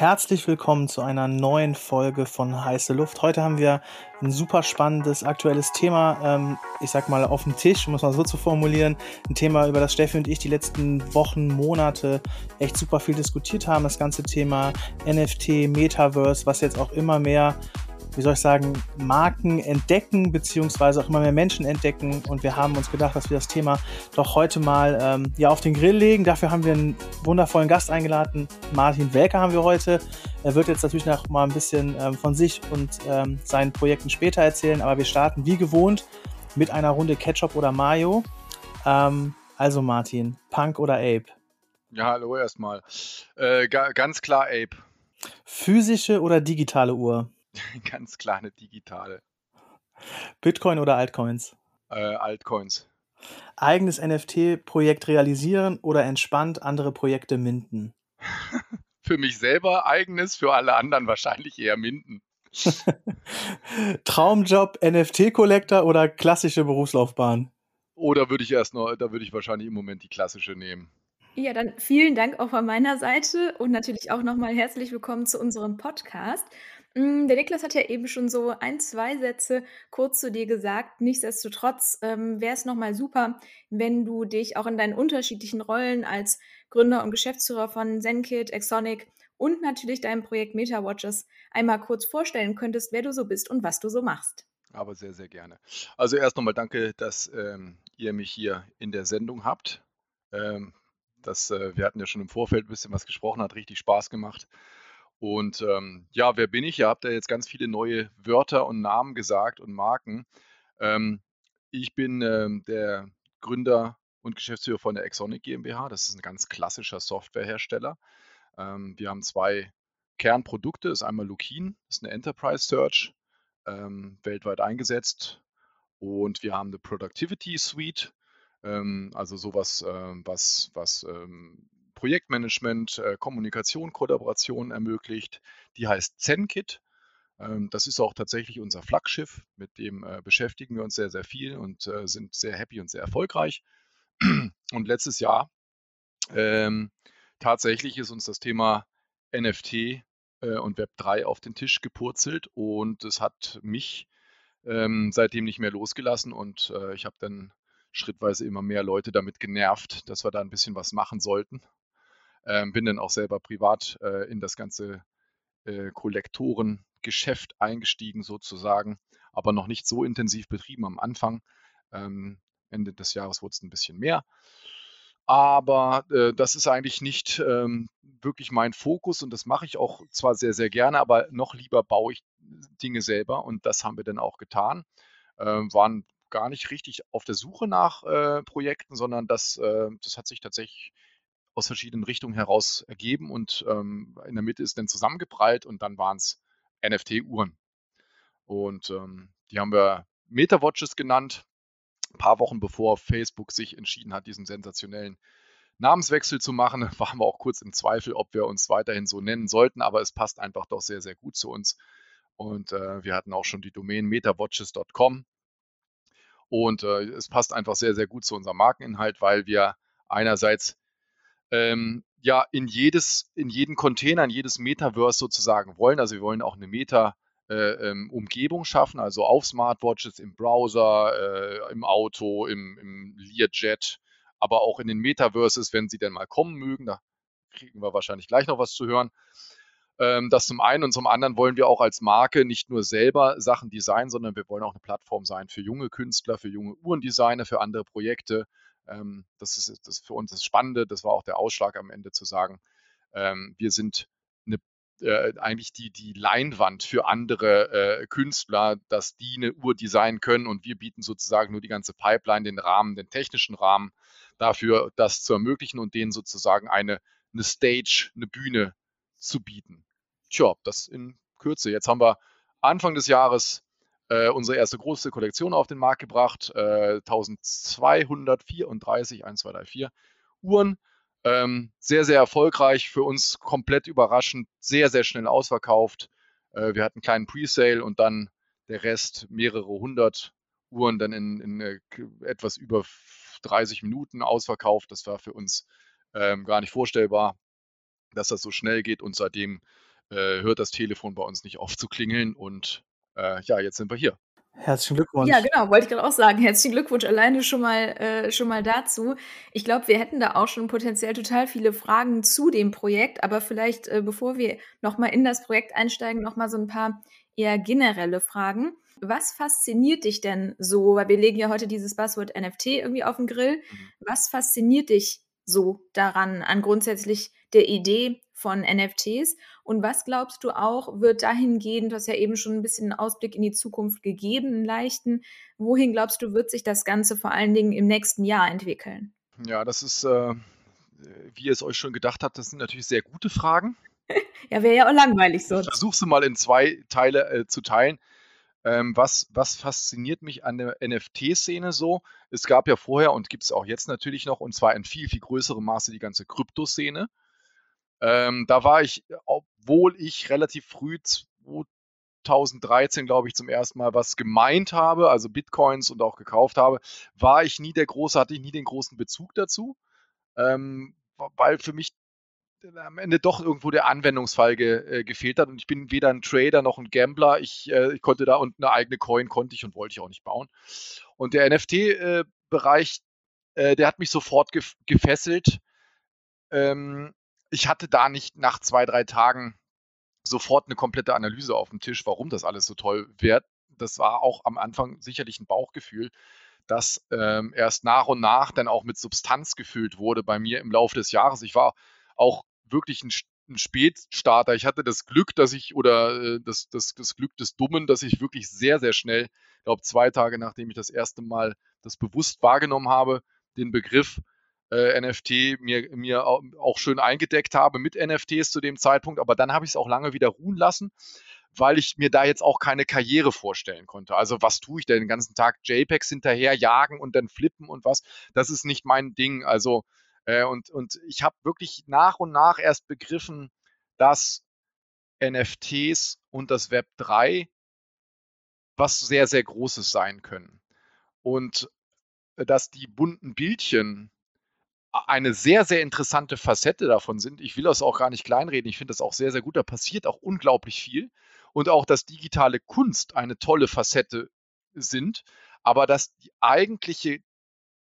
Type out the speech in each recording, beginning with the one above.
herzlich willkommen zu einer neuen Folge von Heiße Luft. Heute haben wir ein super spannendes, aktuelles Thema, ähm, ich sag mal, auf dem Tisch, um es mal so zu formulieren. Ein Thema, über das Steffi und ich die letzten Wochen, Monate echt super viel diskutiert haben. Das ganze Thema NFT, Metaverse, was jetzt auch immer mehr wie soll ich sagen, Marken entdecken, beziehungsweise auch immer mehr Menschen entdecken. Und wir haben uns gedacht, dass wir das Thema doch heute mal ähm, ja, auf den Grill legen. Dafür haben wir einen wundervollen Gast eingeladen. Martin Welker haben wir heute. Er wird jetzt natürlich noch mal ein bisschen ähm, von sich und ähm, seinen Projekten später erzählen. Aber wir starten wie gewohnt mit einer Runde Ketchup oder Mayo. Ähm, also Martin, Punk oder Ape? Ja, hallo erstmal. Äh, ganz klar Ape. Physische oder digitale Uhr? Ganz klar eine digitale. Bitcoin oder Altcoins? Äh, Altcoins. Eigenes NFT-Projekt realisieren oder entspannt andere Projekte minden? für mich selber eigenes, für alle anderen wahrscheinlich eher minden. Traumjob, NFT-Collector oder klassische Berufslaufbahn? Oder würde ich erst noch, da würde ich wahrscheinlich im Moment die klassische nehmen. Ja, dann vielen Dank auch von meiner Seite und natürlich auch nochmal herzlich willkommen zu unserem Podcast. Hm, der Niklas hat ja eben schon so ein, zwei Sätze kurz zu dir gesagt. Nichtsdestotrotz ähm, wäre es nochmal super, wenn du dich auch in deinen unterschiedlichen Rollen als Gründer und Geschäftsführer von ZenKit, Exonic und natürlich deinem Projekt MetaWatches einmal kurz vorstellen könntest, wer du so bist und was du so machst. Aber sehr, sehr gerne. Also erst nochmal danke, dass ähm, ihr mich hier in der Sendung habt. Ähm, das, äh, wir hatten ja schon im Vorfeld ein bisschen was gesprochen, hat richtig Spaß gemacht. Und ähm, ja, wer bin ich? Ihr habt ja jetzt ganz viele neue Wörter und Namen gesagt und Marken. Ähm, ich bin ähm, der Gründer und Geschäftsführer von der Exonic GmbH. Das ist ein ganz klassischer Softwarehersteller. Ähm, wir haben zwei Kernprodukte. Das ist einmal Lukin, das ist eine Enterprise Search, ähm, weltweit eingesetzt. Und wir haben eine Productivity Suite, ähm, also sowas, was, was Projektmanagement, äh, Kommunikation, Kollaboration ermöglicht. Die heißt ZenKit. Ähm, das ist auch tatsächlich unser Flaggschiff, mit dem äh, beschäftigen wir uns sehr, sehr viel und äh, sind sehr happy und sehr erfolgreich. Und letztes Jahr ähm, tatsächlich ist uns das Thema NFT äh, und Web3 auf den Tisch gepurzelt und es hat mich ähm, seitdem nicht mehr losgelassen und äh, ich habe dann schrittweise immer mehr Leute damit genervt, dass wir da ein bisschen was machen sollten. Ähm, bin dann auch selber privat äh, in das ganze äh, Kollektorengeschäft eingestiegen sozusagen, aber noch nicht so intensiv betrieben am Anfang. Ähm, Ende des Jahres wurde es ein bisschen mehr. Aber äh, das ist eigentlich nicht ähm, wirklich mein Fokus und das mache ich auch zwar sehr, sehr gerne, aber noch lieber baue ich Dinge selber und das haben wir dann auch getan. Ähm, waren gar nicht richtig auf der Suche nach äh, Projekten, sondern das, äh, das hat sich tatsächlich aus verschiedenen Richtungen heraus ergeben und ähm, in der Mitte ist dann zusammengeprallt und dann waren es NFT-Uhren. Und ähm, die haben wir MetaWatches genannt, ein paar Wochen bevor Facebook sich entschieden hat, diesen sensationellen Namenswechsel zu machen, waren wir auch kurz im Zweifel, ob wir uns weiterhin so nennen sollten, aber es passt einfach doch sehr, sehr gut zu uns. Und äh, wir hatten auch schon die Domain metawatches.com. Und äh, es passt einfach sehr, sehr gut zu unserem Markeninhalt, weil wir einerseits ähm, ja in jedes, in jeden Container, in jedes Metaverse sozusagen wollen. Also wir wollen auch eine Meta- äh, ähm, Umgebung schaffen, also auf Smartwatches, im Browser, äh, im Auto, im, im Learjet, aber auch in den Metaverses, wenn sie denn mal kommen mögen. Da kriegen wir wahrscheinlich gleich noch was zu hören. Ähm, das zum einen und zum anderen wollen wir auch als Marke nicht nur selber Sachen designen, sondern wir wollen auch eine Plattform sein für junge Künstler, für junge Uhrendesigner, für andere Projekte. Ähm, das ist das für uns das Spannende. Das war auch der Ausschlag am Ende zu sagen, ähm, wir sind eine, äh, eigentlich die, die Leinwand für andere äh, Künstler, dass die eine Uhr designen können und wir bieten sozusagen nur die ganze Pipeline, den Rahmen, den technischen Rahmen dafür, das zu ermöglichen und denen sozusagen eine, eine Stage, eine Bühne zu bieten. Tja, das in Kürze. Jetzt haben wir Anfang des Jahres äh, unsere erste große Kollektion auf den Markt gebracht. Äh, 1234, 1, 2, 3, 4 Uhren. Ähm, sehr, sehr erfolgreich, für uns komplett überraschend, sehr, sehr schnell ausverkauft. Äh, wir hatten einen kleinen Presale und dann der Rest, mehrere hundert Uhren, dann in, in äh, etwas über 30 Minuten ausverkauft. Das war für uns ähm, gar nicht vorstellbar, dass das so schnell geht und seitdem äh, hört das Telefon bei uns nicht auf zu klingeln und äh, ja, jetzt sind wir hier. Herzlichen Glückwunsch. Ja, genau, wollte ich gerade auch sagen. Herzlichen Glückwunsch alleine schon mal, äh, schon mal dazu. Ich glaube, wir hätten da auch schon potenziell total viele Fragen zu dem Projekt, aber vielleicht, äh, bevor wir nochmal in das Projekt einsteigen, nochmal so ein paar eher generelle Fragen. Was fasziniert dich denn so? Weil wir legen ja heute dieses Buzzword NFT irgendwie auf den Grill. Mhm. Was fasziniert dich so daran, an grundsätzlich der Idee von NFTs? Und was glaubst du auch, wird dahingehend, du hast ja eben schon ein bisschen einen Ausblick in die Zukunft gegeben, einen leichten, wohin glaubst du, wird sich das Ganze vor allen Dingen im nächsten Jahr entwickeln? Ja, das ist, äh, wie ihr es euch schon gedacht habt, das sind natürlich sehr gute Fragen. ja, wäre ja auch langweilig sonst. Ich versuche sie mal in zwei Teile äh, zu teilen. Ähm, was, was fasziniert mich an der NFT-Szene so? Es gab ja vorher und gibt es auch jetzt natürlich noch, und zwar in viel, viel größerem Maße die ganze Kryptoszene. Ähm, da war ich, obwohl ich relativ früh 2013, glaube ich, zum ersten Mal was gemeint habe, also Bitcoins und auch gekauft habe, war ich nie der große, hatte ich nie den großen Bezug dazu, ähm, weil für mich am Ende doch irgendwo der Anwendungsfall ge, äh, gefehlt hat. Und ich bin weder ein Trader noch ein Gambler. Ich, äh, ich konnte da und eine eigene Coin konnte ich und wollte ich auch nicht bauen. Und der NFT-Bereich, äh, äh, der hat mich sofort gef gefesselt. Ähm, ich hatte da nicht nach zwei, drei Tagen sofort eine komplette Analyse auf dem Tisch, warum das alles so toll wird. Das war auch am Anfang sicherlich ein Bauchgefühl, das ähm, erst nach und nach dann auch mit Substanz gefüllt wurde bei mir im Laufe des Jahres. Ich war auch wirklich ein, ein Spätstarter. Ich hatte das Glück, dass ich, oder äh, das, das, das Glück des Dummen, dass ich wirklich sehr, sehr schnell, ich glaube zwei Tage nachdem ich das erste Mal das bewusst wahrgenommen habe, den Begriff äh, NFT mir, mir auch schön eingedeckt habe mit NFTs zu dem Zeitpunkt. Aber dann habe ich es auch lange wieder ruhen lassen, weil ich mir da jetzt auch keine Karriere vorstellen konnte. Also was tue ich denn den ganzen Tag? JPEGs hinterher jagen und dann flippen und was? Das ist nicht mein Ding. Also äh, und, und ich habe wirklich nach und nach erst begriffen, dass NFTs und das Web 3 was sehr, sehr Großes sein können. Und äh, dass die bunten Bildchen eine sehr, sehr interessante Facette davon sind. Ich will das auch gar nicht kleinreden. Ich finde das auch sehr, sehr gut. Da passiert auch unglaublich viel. Und auch, dass digitale Kunst eine tolle Facette sind. Aber dass die eigentliche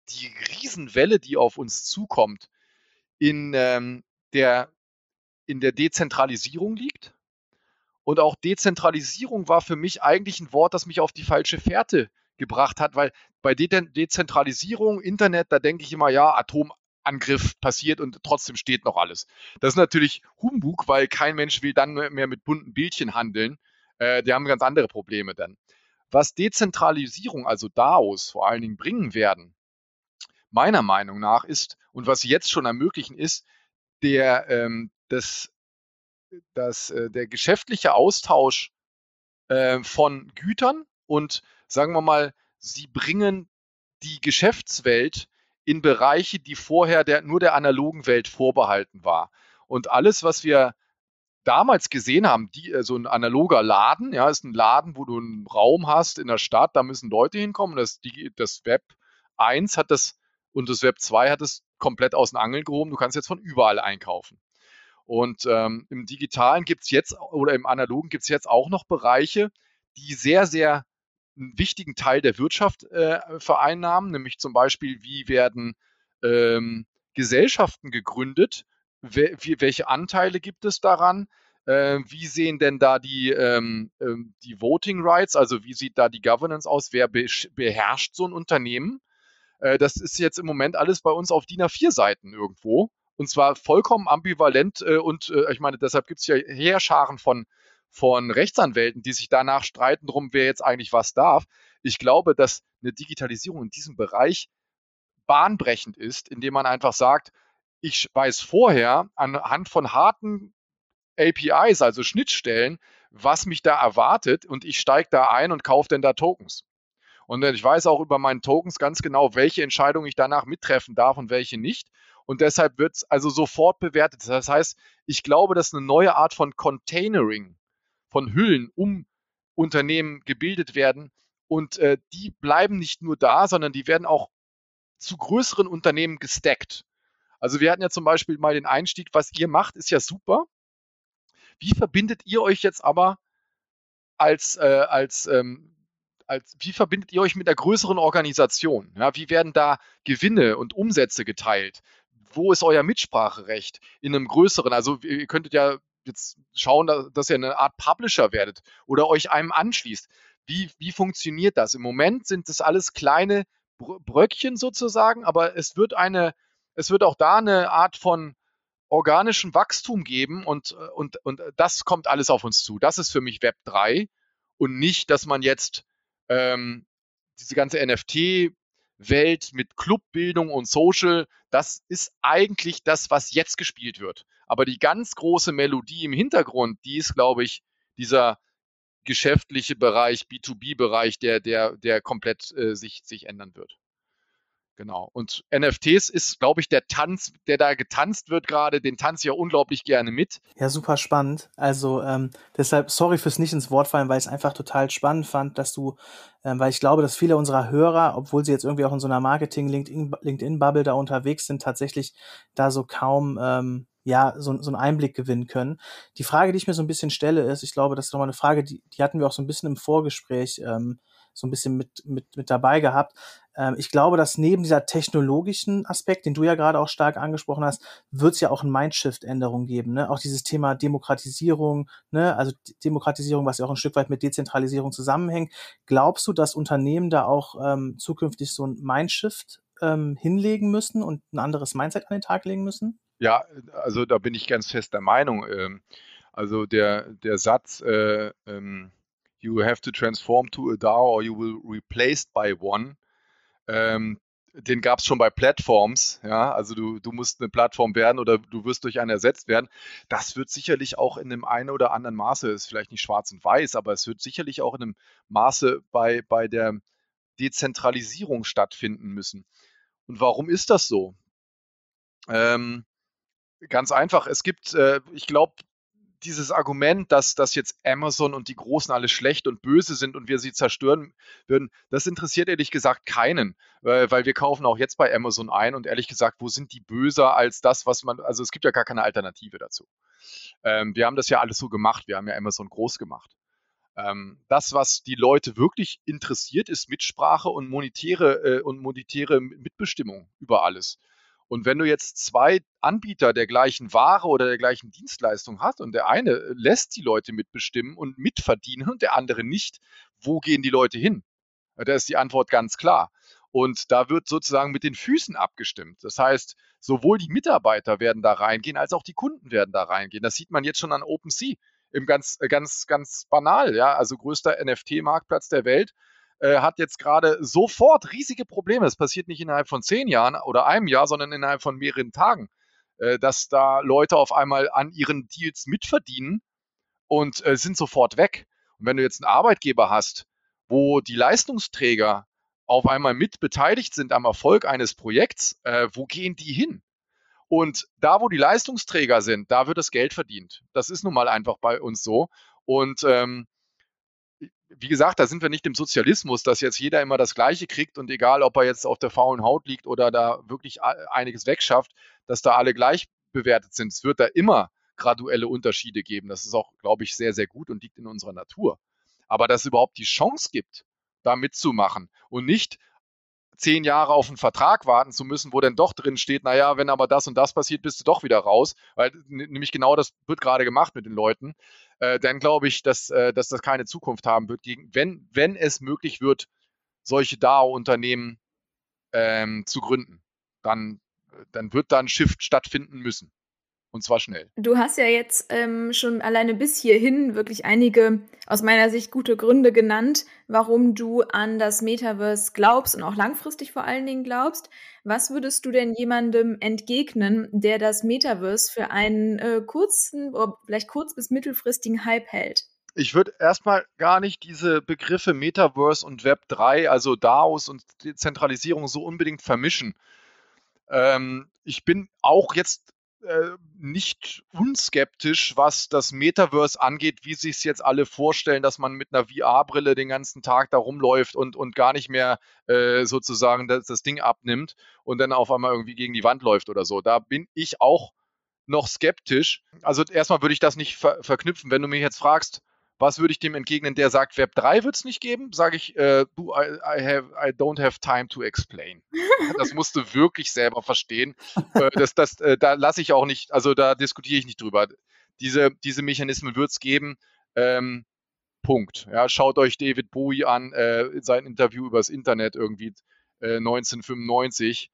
die Riesenwelle, die auf uns zukommt, in, ähm, der, in der Dezentralisierung liegt. Und auch Dezentralisierung war für mich eigentlich ein Wort, das mich auf die falsche Fährte gebracht hat, weil bei De Dezentralisierung, Internet, da denke ich immer, ja, Atomangriff passiert und trotzdem steht noch alles. Das ist natürlich Humbug, weil kein Mensch will dann mehr mit bunten Bildchen handeln. Äh, die haben ganz andere Probleme dann. Was Dezentralisierung, also DAOs vor allen Dingen bringen werden, meiner Meinung nach ist und was sie jetzt schon ermöglichen, ist der, ähm, das, das, äh, der geschäftliche Austausch äh, von Gütern und sagen wir mal, sie bringen die Geschäftswelt in Bereiche, die vorher der, nur der analogen Welt vorbehalten war. Und alles, was wir damals gesehen haben, die, äh, so ein analoger Laden, ja, ist ein Laden, wo du einen Raum hast in der Stadt, da müssen Leute hinkommen. Das, die, das Web 1 hat das und das Web 2 hat es komplett aus den Angeln gehoben. Du kannst jetzt von überall einkaufen. Und ähm, im Digitalen gibt es jetzt oder im Analogen gibt es jetzt auch noch Bereiche, die sehr, sehr einen wichtigen Teil der Wirtschaft äh, vereinnahmen, nämlich zum Beispiel, wie werden ähm, Gesellschaften gegründet, we welche Anteile gibt es daran, äh, wie sehen denn da die, ähm, ähm die Voting Rights, also wie sieht da die Governance aus, wer beherrscht so ein Unternehmen äh, das ist jetzt im Moment alles bei uns auf DIN A4-Seiten irgendwo. Und zwar vollkommen ambivalent. Äh, und äh, ich meine, deshalb gibt es ja Heerscharen von, von Rechtsanwälten, die sich danach streiten drum, wer jetzt eigentlich was darf. Ich glaube, dass eine Digitalisierung in diesem Bereich bahnbrechend ist, indem man einfach sagt, ich weiß vorher anhand von harten APIs, also Schnittstellen, was mich da erwartet und ich steige da ein und kaufe denn da Tokens. Und ich weiß auch über meinen Tokens ganz genau, welche Entscheidungen ich danach mittreffen darf und welche nicht. Und deshalb wird es also sofort bewertet. Das heißt, ich glaube, dass eine neue Art von Containering, von Hüllen um Unternehmen gebildet werden. Und äh, die bleiben nicht nur da, sondern die werden auch zu größeren Unternehmen gestackt. Also wir hatten ja zum Beispiel mal den Einstieg, was ihr macht, ist ja super. Wie verbindet ihr euch jetzt aber als, äh, als, ähm, als, wie verbindet ihr euch mit einer größeren Organisation? Ja, wie werden da Gewinne und Umsätze geteilt? Wo ist euer Mitspracherecht in einem größeren? Also ihr könntet ja jetzt schauen, dass ihr eine Art Publisher werdet oder euch einem anschließt. Wie, wie funktioniert das? Im Moment sind das alles kleine Bröckchen sozusagen, aber es wird eine, es wird auch da eine Art von organischem Wachstum geben und, und, und das kommt alles auf uns zu. Das ist für mich Web 3 und nicht, dass man jetzt ähm, diese ganze NFT-Welt mit Clubbildung und Social, das ist eigentlich das, was jetzt gespielt wird. Aber die ganz große Melodie im Hintergrund, die ist, glaube ich, dieser geschäftliche Bereich, B2B-Bereich, der, der, der komplett äh, sich, sich ändern wird. Genau. Und NFTs ist, glaube ich, der Tanz, der da getanzt wird gerade, den tanze ich ja unglaublich gerne mit. Ja, super spannend. Also ähm, deshalb, sorry fürs nicht ins Wort fallen, weil ich es einfach total spannend fand, dass du, ähm, weil ich glaube, dass viele unserer Hörer, obwohl sie jetzt irgendwie auch in so einer Marketing-LinkedIn-Bubble da unterwegs sind, tatsächlich da so kaum ähm, ja, so, so einen Einblick gewinnen können. Die Frage, die ich mir so ein bisschen stelle, ist, ich glaube, das ist nochmal eine Frage, die, die hatten wir auch so ein bisschen im Vorgespräch ähm, so ein bisschen mit, mit, mit dabei gehabt. Ähm, ich glaube, dass neben dieser technologischen Aspekt, den du ja gerade auch stark angesprochen hast, wird es ja auch ein Mindshift-Änderung geben. Ne? Auch dieses Thema Demokratisierung, ne? also Demokratisierung, was ja auch ein Stück weit mit Dezentralisierung zusammenhängt. Glaubst du, dass Unternehmen da auch ähm, zukünftig so ein Mindshift ähm, hinlegen müssen und ein anderes Mindset an den Tag legen müssen? Ja, also da bin ich ganz fest der Meinung. Ähm, also der, der Satz, äh, ähm, you have to transform to a DAO or you will replaced by one, ähm, den gab es schon bei Plattforms, ja, also du, du musst eine Plattform werden oder du wirst durch eine ersetzt werden. Das wird sicherlich auch in einem einen oder anderen Maße, ist vielleicht nicht schwarz und weiß, aber es wird sicherlich auch in einem Maße bei, bei der Dezentralisierung stattfinden müssen. Und warum ist das so? Ähm, ganz einfach, es gibt, äh, ich glaube, dieses Argument, dass, dass jetzt Amazon und die Großen alle schlecht und böse sind und wir sie zerstören würden, das interessiert ehrlich gesagt keinen, weil, weil wir kaufen auch jetzt bei Amazon ein und ehrlich gesagt, wo sind die böser als das, was man, also es gibt ja gar keine Alternative dazu. Ähm, wir haben das ja alles so gemacht, wir haben ja Amazon groß gemacht. Ähm, das, was die Leute wirklich interessiert, ist Mitsprache und monetäre, äh, und monetäre Mitbestimmung über alles. Und wenn du jetzt zwei Anbieter der gleichen Ware oder der gleichen Dienstleistung hast und der eine lässt die Leute mitbestimmen und mitverdienen und der andere nicht, wo gehen die Leute hin? Da ist die Antwort ganz klar. Und da wird sozusagen mit den Füßen abgestimmt. Das heißt, sowohl die Mitarbeiter werden da reingehen, als auch die Kunden werden da reingehen. Das sieht man jetzt schon an OpenSea. Im ganz, ganz, ganz banal, ja. Also größter NFT-Marktplatz der Welt äh, hat jetzt gerade sofort riesige Probleme. Das passiert nicht innerhalb von zehn Jahren oder einem Jahr, sondern innerhalb von mehreren Tagen, äh, dass da Leute auf einmal an ihren Deals mitverdienen und äh, sind sofort weg. Und wenn du jetzt einen Arbeitgeber hast, wo die Leistungsträger auf einmal mit beteiligt sind am Erfolg eines Projekts, äh, wo gehen die hin? Und da, wo die Leistungsträger sind, da wird das Geld verdient. Das ist nun mal einfach bei uns so. Und ähm, wie gesagt, da sind wir nicht im Sozialismus, dass jetzt jeder immer das Gleiche kriegt und egal, ob er jetzt auf der faulen Haut liegt oder da wirklich einiges wegschafft, dass da alle gleich bewertet sind. Es wird da immer graduelle Unterschiede geben. Das ist auch, glaube ich, sehr, sehr gut und liegt in unserer Natur. Aber dass es überhaupt die Chance gibt, da mitzumachen und nicht zehn Jahre auf einen Vertrag warten zu müssen, wo dann doch drin steht, naja, wenn aber das und das passiert, bist du doch wieder raus. Weil nämlich genau das wird gerade gemacht mit den Leuten. Äh, dann glaube ich, dass, äh, dass das keine Zukunft haben wird, gegen, wenn, wenn es möglich wird, solche DAO-Unternehmen ähm, zu gründen. Dann, dann wird da ein Shift stattfinden müssen. Und zwar schnell. Du hast ja jetzt ähm, schon alleine bis hierhin wirklich einige aus meiner Sicht gute Gründe genannt, warum du an das Metaverse glaubst und auch langfristig vor allen Dingen glaubst. Was würdest du denn jemandem entgegnen, der das Metaverse für einen äh, kurzen, oder vielleicht kurz- bis mittelfristigen Hype hält? Ich würde erstmal gar nicht diese Begriffe Metaverse und Web 3, also DAOs und Dezentralisierung so unbedingt vermischen. Ähm, ich bin auch jetzt äh, nicht unskeptisch, was das Metaverse angeht, wie sich es jetzt alle vorstellen, dass man mit einer VR-Brille den ganzen Tag da rumläuft und, und gar nicht mehr äh, sozusagen das, das, Ding abnimmt und dann auf einmal irgendwie gegen die Wand läuft oder so. Da bin ich auch noch skeptisch. Also erstmal würde ich das nicht ver verknüpfen. Wenn du mich jetzt fragst, was würde ich dem entgegnen, der sagt, Web 3 wird es nicht geben, sage ich, äh, du, I, I, have, I don't have time to explain. Das musst du wirklich selber verstehen. Äh, das, das, äh, da lasse ich auch nicht, also da diskutiere ich nicht drüber. Diese, diese Mechanismen wird es geben. Ähm, Punkt. Ja, schaut euch David Bowie an, äh, sein Interview übers Internet irgendwie 1995.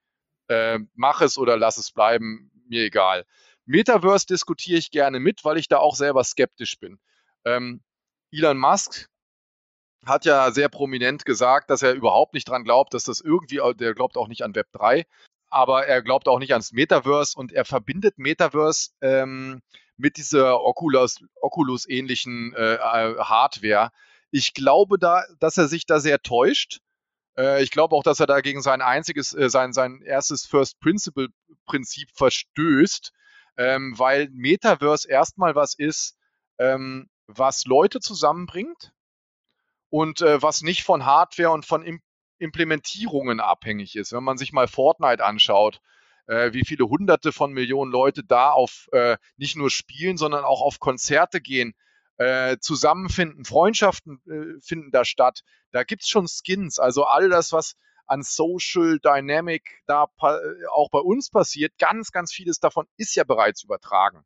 Äh, äh, mach es oder lass es bleiben, mir egal. Metaverse diskutiere ich gerne mit, weil ich da auch selber skeptisch bin. Ähm, Elon Musk hat ja sehr prominent gesagt, dass er überhaupt nicht dran glaubt, dass das irgendwie, der glaubt auch nicht an Web 3, aber er glaubt auch nicht ans Metaverse und er verbindet Metaverse ähm, mit dieser Oculus, Oculus-ähnlichen äh, Hardware. Ich glaube da, dass er sich da sehr täuscht. Äh, ich glaube auch, dass er da gegen sein einziges, äh, sein, sein erstes First Principle Prinzip verstößt, ähm, weil Metaverse erstmal was ist, ähm, was Leute zusammenbringt und äh, was nicht von Hardware und von Im Implementierungen abhängig ist. Wenn man sich mal Fortnite anschaut, äh, wie viele hunderte von Millionen Leute da auf äh, nicht nur spielen, sondern auch auf Konzerte gehen, äh, zusammenfinden, Freundschaften äh, finden da statt. Da gibt es schon Skins, also all das, was an Social Dynamic da äh, auch bei uns passiert, ganz, ganz vieles davon ist ja bereits übertragen.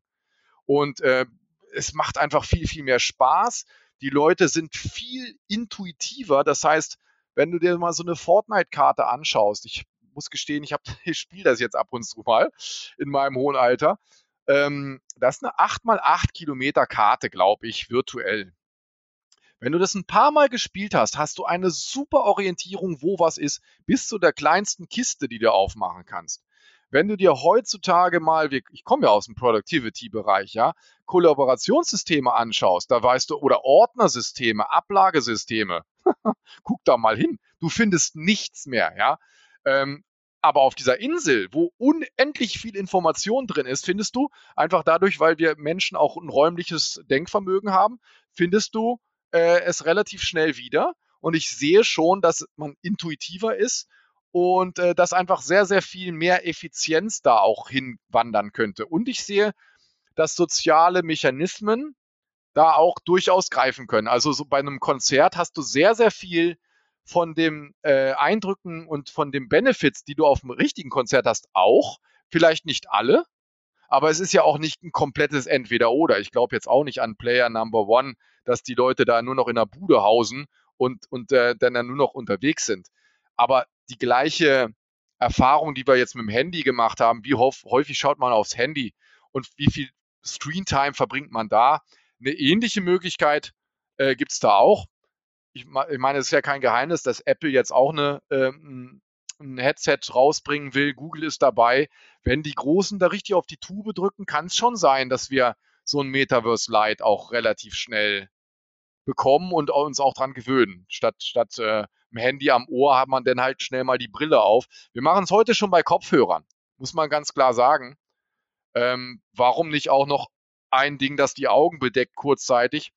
Und äh, es macht einfach viel, viel mehr Spaß. Die Leute sind viel intuitiver. Das heißt, wenn du dir mal so eine Fortnite-Karte anschaust, ich muss gestehen, ich, ich spiele das jetzt ab und zu mal in meinem hohen Alter. Ähm, das ist eine 8x8 Kilometer Karte, glaube ich, virtuell. Wenn du das ein paar Mal gespielt hast, hast du eine super Orientierung, wo was ist, bis zu der kleinsten Kiste, die du aufmachen kannst. Wenn du dir heutzutage mal, ich komme ja aus dem Productivity-Bereich, ja, Kollaborationssysteme anschaust, da weißt du, oder Ordnersysteme, Ablagesysteme, guck da mal hin. Du findest nichts mehr, ja. Ähm, aber auf dieser Insel, wo unendlich viel Information drin ist, findest du einfach dadurch, weil wir Menschen auch ein räumliches Denkvermögen haben, findest du äh, es relativ schnell wieder. Und ich sehe schon, dass man intuitiver ist und äh, dass einfach sehr, sehr viel mehr Effizienz da auch hinwandern könnte. Und ich sehe, dass soziale Mechanismen da auch durchaus greifen können. Also so bei einem Konzert hast du sehr, sehr viel von den äh, Eindrücken und von den Benefits, die du auf dem richtigen Konzert hast, auch. Vielleicht nicht alle, aber es ist ja auch nicht ein komplettes Entweder-Oder. Ich glaube jetzt auch nicht an Player Number One, dass die Leute da nur noch in der Bude hausen und, und äh, dann, dann nur noch unterwegs sind. Aber die gleiche Erfahrung, die wir jetzt mit dem Handy gemacht haben, wie häufig schaut man aufs Handy und wie viel Screentime verbringt man da? Eine ähnliche Möglichkeit äh, gibt es da auch. Ich, ich, meine, es ist ja kein Geheimnis, dass Apple jetzt auch eine, äh, ein Headset rausbringen will. Google ist dabei. Wenn die Großen da richtig auf die Tube drücken, kann es schon sein, dass wir so ein Metaverse Lite auch relativ schnell bekommen und uns auch dran gewöhnen. Statt, statt äh, dem Handy am Ohr hat man dann halt schnell mal die Brille auf. Wir machen es heute schon bei Kopfhörern, muss man ganz klar sagen. Ähm, warum nicht auch noch ein Ding, das die Augen bedeckt kurzzeitig?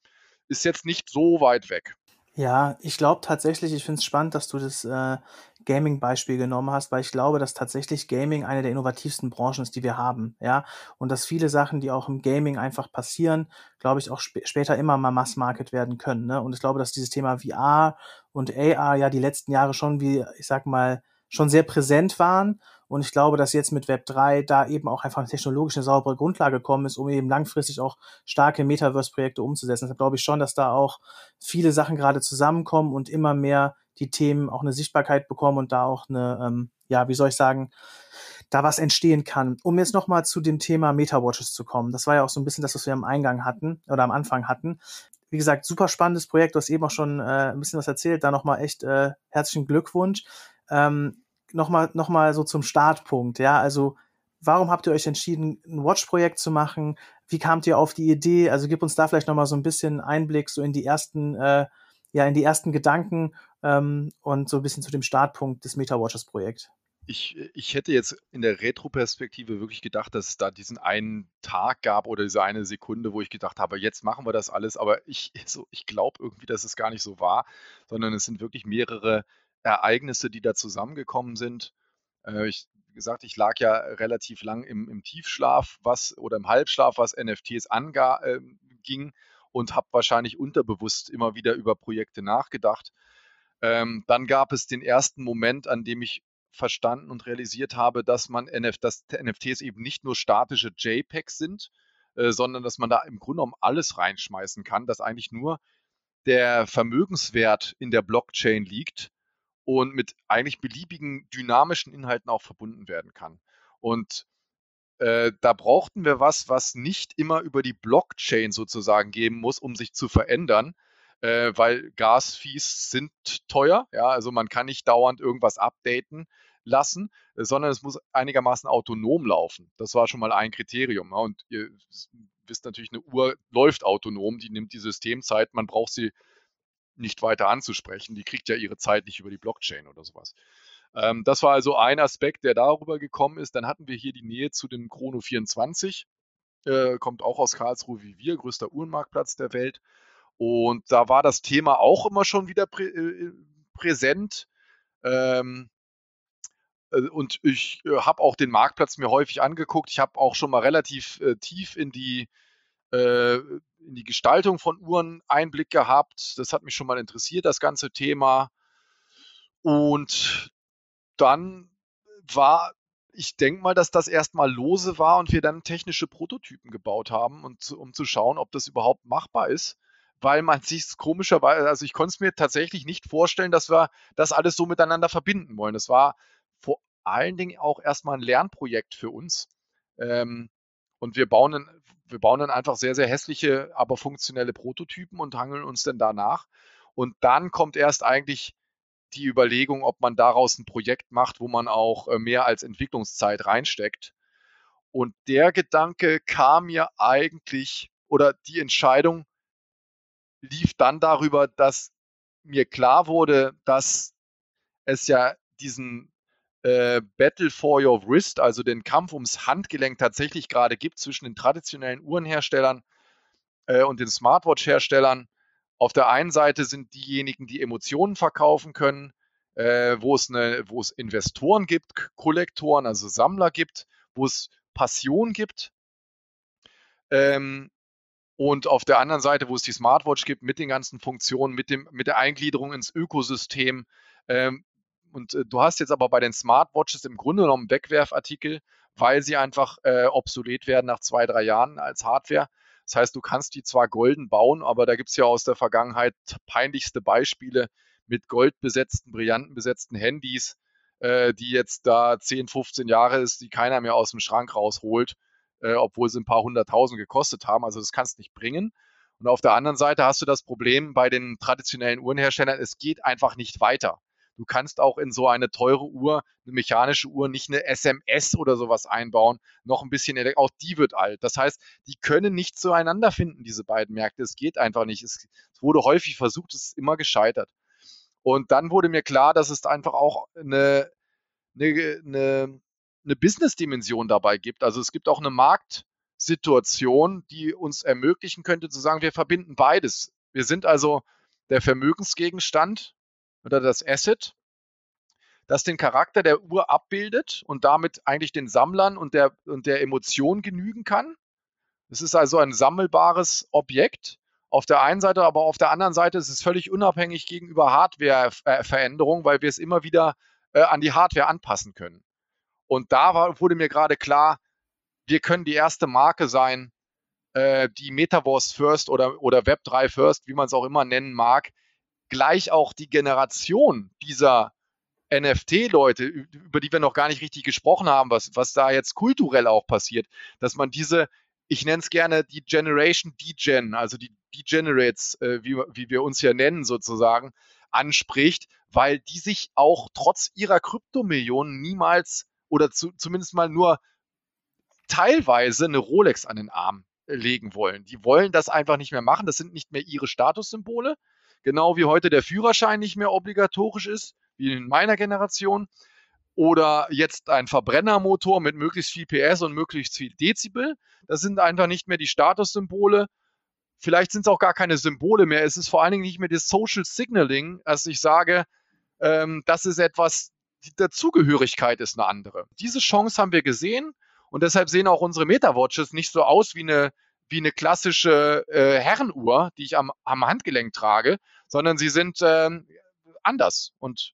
Ist jetzt nicht so weit weg. Ja, ich glaube tatsächlich, ich finde es spannend, dass du das äh, Gaming-Beispiel genommen hast, weil ich glaube, dass tatsächlich Gaming eine der innovativsten Branchen ist, die wir haben, ja. Und dass viele Sachen, die auch im Gaming einfach passieren, glaube ich, auch sp später immer mal Mass-Market werden können. Ne? Und ich glaube, dass dieses Thema VR und AR ja die letzten Jahre schon, wie ich sag mal, schon sehr präsent waren und ich glaube, dass jetzt mit Web 3 da eben auch einfach technologisch eine saubere Grundlage gekommen ist, um eben langfristig auch starke Metaverse-Projekte umzusetzen. Deshalb glaube ich schon, dass da auch viele Sachen gerade zusammenkommen und immer mehr die Themen auch eine Sichtbarkeit bekommen und da auch eine, ähm, ja, wie soll ich sagen, da was entstehen kann. Um jetzt nochmal zu dem Thema Meta-Watches zu kommen. Das war ja auch so ein bisschen das, was wir am Eingang hatten oder am Anfang hatten. Wie gesagt, super spannendes Projekt. Du hast eben auch schon äh, ein bisschen was erzählt. Da nochmal echt äh, herzlichen Glückwunsch. Ähm, nochmal noch mal so zum Startpunkt, ja, also warum habt ihr euch entschieden, ein Watch-Projekt zu machen? Wie kamt ihr auf die Idee? Also gib uns da vielleicht nochmal so ein bisschen Einblick so in die ersten, äh, ja, in die ersten Gedanken ähm, und so ein bisschen zu dem Startpunkt des Meta-Watches-Projekt. Ich, ich hätte jetzt in der Retro-Perspektive wirklich gedacht, dass es da diesen einen Tag gab oder diese eine Sekunde, wo ich gedacht habe, jetzt machen wir das alles. Aber ich, so, ich glaube irgendwie, dass es gar nicht so war, sondern es sind wirklich mehrere Ereignisse, die da zusammengekommen sind. Äh, ich gesagt, ich lag ja relativ lang im, im Tiefschlaf, was oder im Halbschlaf, was NFTs anging ähm, und habe wahrscheinlich unterbewusst immer wieder über Projekte nachgedacht. Ähm, dann gab es den ersten Moment, an dem ich verstanden und realisiert habe, dass man NF, dass NFTs eben nicht nur statische JPEGs sind, äh, sondern dass man da im Grunde genommen alles reinschmeißen kann, dass eigentlich nur der Vermögenswert in der Blockchain liegt und mit eigentlich beliebigen dynamischen Inhalten auch verbunden werden kann. Und äh, da brauchten wir was, was nicht immer über die Blockchain sozusagen geben muss, um sich zu verändern, äh, weil Gasfees sind teuer. Ja, also man kann nicht dauernd irgendwas updaten lassen, sondern es muss einigermaßen autonom laufen. Das war schon mal ein Kriterium. Ja, und ihr wisst natürlich, eine Uhr läuft autonom, die nimmt die Systemzeit, man braucht sie nicht weiter anzusprechen. Die kriegt ja ihre Zeit nicht über die Blockchain oder sowas. Ähm, das war also ein Aspekt, der darüber gekommen ist. Dann hatten wir hier die Nähe zu dem Chrono 24. Äh, kommt auch aus Karlsruhe wie wir, größter Uhrenmarktplatz der Welt. Und da war das Thema auch immer schon wieder prä äh, präsent. Ähm, äh, und ich äh, habe auch den Marktplatz mir häufig angeguckt. Ich habe auch schon mal relativ äh, tief in die äh, in die Gestaltung von Uhren Einblick gehabt. Das hat mich schon mal interessiert, das ganze Thema. Und dann war, ich denke mal, dass das erstmal lose war und wir dann technische Prototypen gebaut haben, und, um zu schauen, ob das überhaupt machbar ist. Weil man sich komischerweise, also ich konnte es mir tatsächlich nicht vorstellen, dass wir das alles so miteinander verbinden wollen. Das war vor allen Dingen auch erstmal ein Lernprojekt für uns. Ähm, und wir bauen, wir bauen dann einfach sehr, sehr hässliche, aber funktionelle Prototypen und hangeln uns dann danach. Und dann kommt erst eigentlich die Überlegung, ob man daraus ein Projekt macht, wo man auch äh, mehr als Entwicklungszeit reinsteckt. Und der Gedanke kam mir eigentlich, oder die Entscheidung lief dann darüber, dass mir klar wurde, dass es ja diesen äh, Battle for Your Wrist, also den Kampf ums Handgelenk tatsächlich gerade gibt zwischen den traditionellen Uhrenherstellern äh, und den Smartwatch-Herstellern. Auf der einen Seite sind diejenigen, die Emotionen verkaufen können, äh, wo, es eine, wo es Investoren gibt, Kollektoren, also Sammler gibt, wo es Passion gibt. Ähm, und auf der anderen Seite, wo es die Smartwatch gibt, mit den ganzen Funktionen, mit, dem, mit der Eingliederung ins Ökosystem, ähm, und äh, du hast jetzt aber bei den Smartwatches im Grunde genommen Wegwerfartikel, weil sie einfach äh, obsolet werden nach zwei, drei Jahren als Hardware. Das heißt, du kannst die zwar golden bauen, aber da gibt es ja aus der Vergangenheit peinlichste Beispiele mit goldbesetzten, brillantenbesetzten Handys, äh, die jetzt da 10, 15 Jahre ist, die keiner mehr aus dem Schrank rausholt, äh, obwohl sie ein paar hunderttausend gekostet haben. Also das kannst du nicht bringen. Und auf der anderen Seite hast du das Problem bei den traditionellen Uhrenherstellern, es geht einfach nicht weiter. Du kannst auch in so eine teure Uhr, eine mechanische Uhr, nicht eine SMS oder sowas einbauen. Noch ein bisschen, auch die wird alt. Das heißt, die können nicht zueinander finden, diese beiden Märkte. Es geht einfach nicht. Es, wurde häufig versucht, es ist immer gescheitert. Und dann wurde mir klar, dass es einfach auch eine, eine, eine, eine Business-Dimension dabei gibt. Also es gibt auch eine Marktsituation, die uns ermöglichen könnte zu sagen, wir verbinden beides. Wir sind also der Vermögensgegenstand oder das Asset, das den Charakter der Uhr abbildet und damit eigentlich den Sammlern und der, und der Emotion genügen kann. Es ist also ein sammelbares Objekt. Auf der einen Seite, aber auf der anderen Seite ist es völlig unabhängig gegenüber Hardware-Veränderungen, weil wir es immer wieder äh, an die Hardware anpassen können. Und da war, wurde mir gerade klar, wir können die erste Marke sein, äh, die Metaverse First oder, oder Web3 First, wie man es auch immer nennen mag, gleich auch die Generation dieser NFT-Leute, über die wir noch gar nicht richtig gesprochen haben, was, was da jetzt kulturell auch passiert, dass man diese, ich nenne es gerne die Generation D-Gen, also die Degenerates, äh, wie, wie wir uns hier nennen sozusagen, anspricht, weil die sich auch trotz ihrer Kryptomillionen niemals oder zu, zumindest mal nur teilweise eine Rolex an den Arm legen wollen. Die wollen das einfach nicht mehr machen. Das sind nicht mehr ihre Statussymbole. Genau wie heute der Führerschein nicht mehr obligatorisch ist, wie in meiner Generation. Oder jetzt ein Verbrennermotor mit möglichst viel PS und möglichst viel Dezibel. Das sind einfach nicht mehr die Statussymbole. Vielleicht sind es auch gar keine Symbole mehr. Es ist vor allen Dingen nicht mehr das Social Signaling, als ich sage, ähm, das ist etwas, die Dazugehörigkeit ist eine andere. Diese Chance haben wir gesehen und deshalb sehen auch unsere Meta-Watches nicht so aus wie eine, wie eine klassische äh, Herrenuhr, die ich am, am Handgelenk trage, sondern sie sind ähm, anders. Und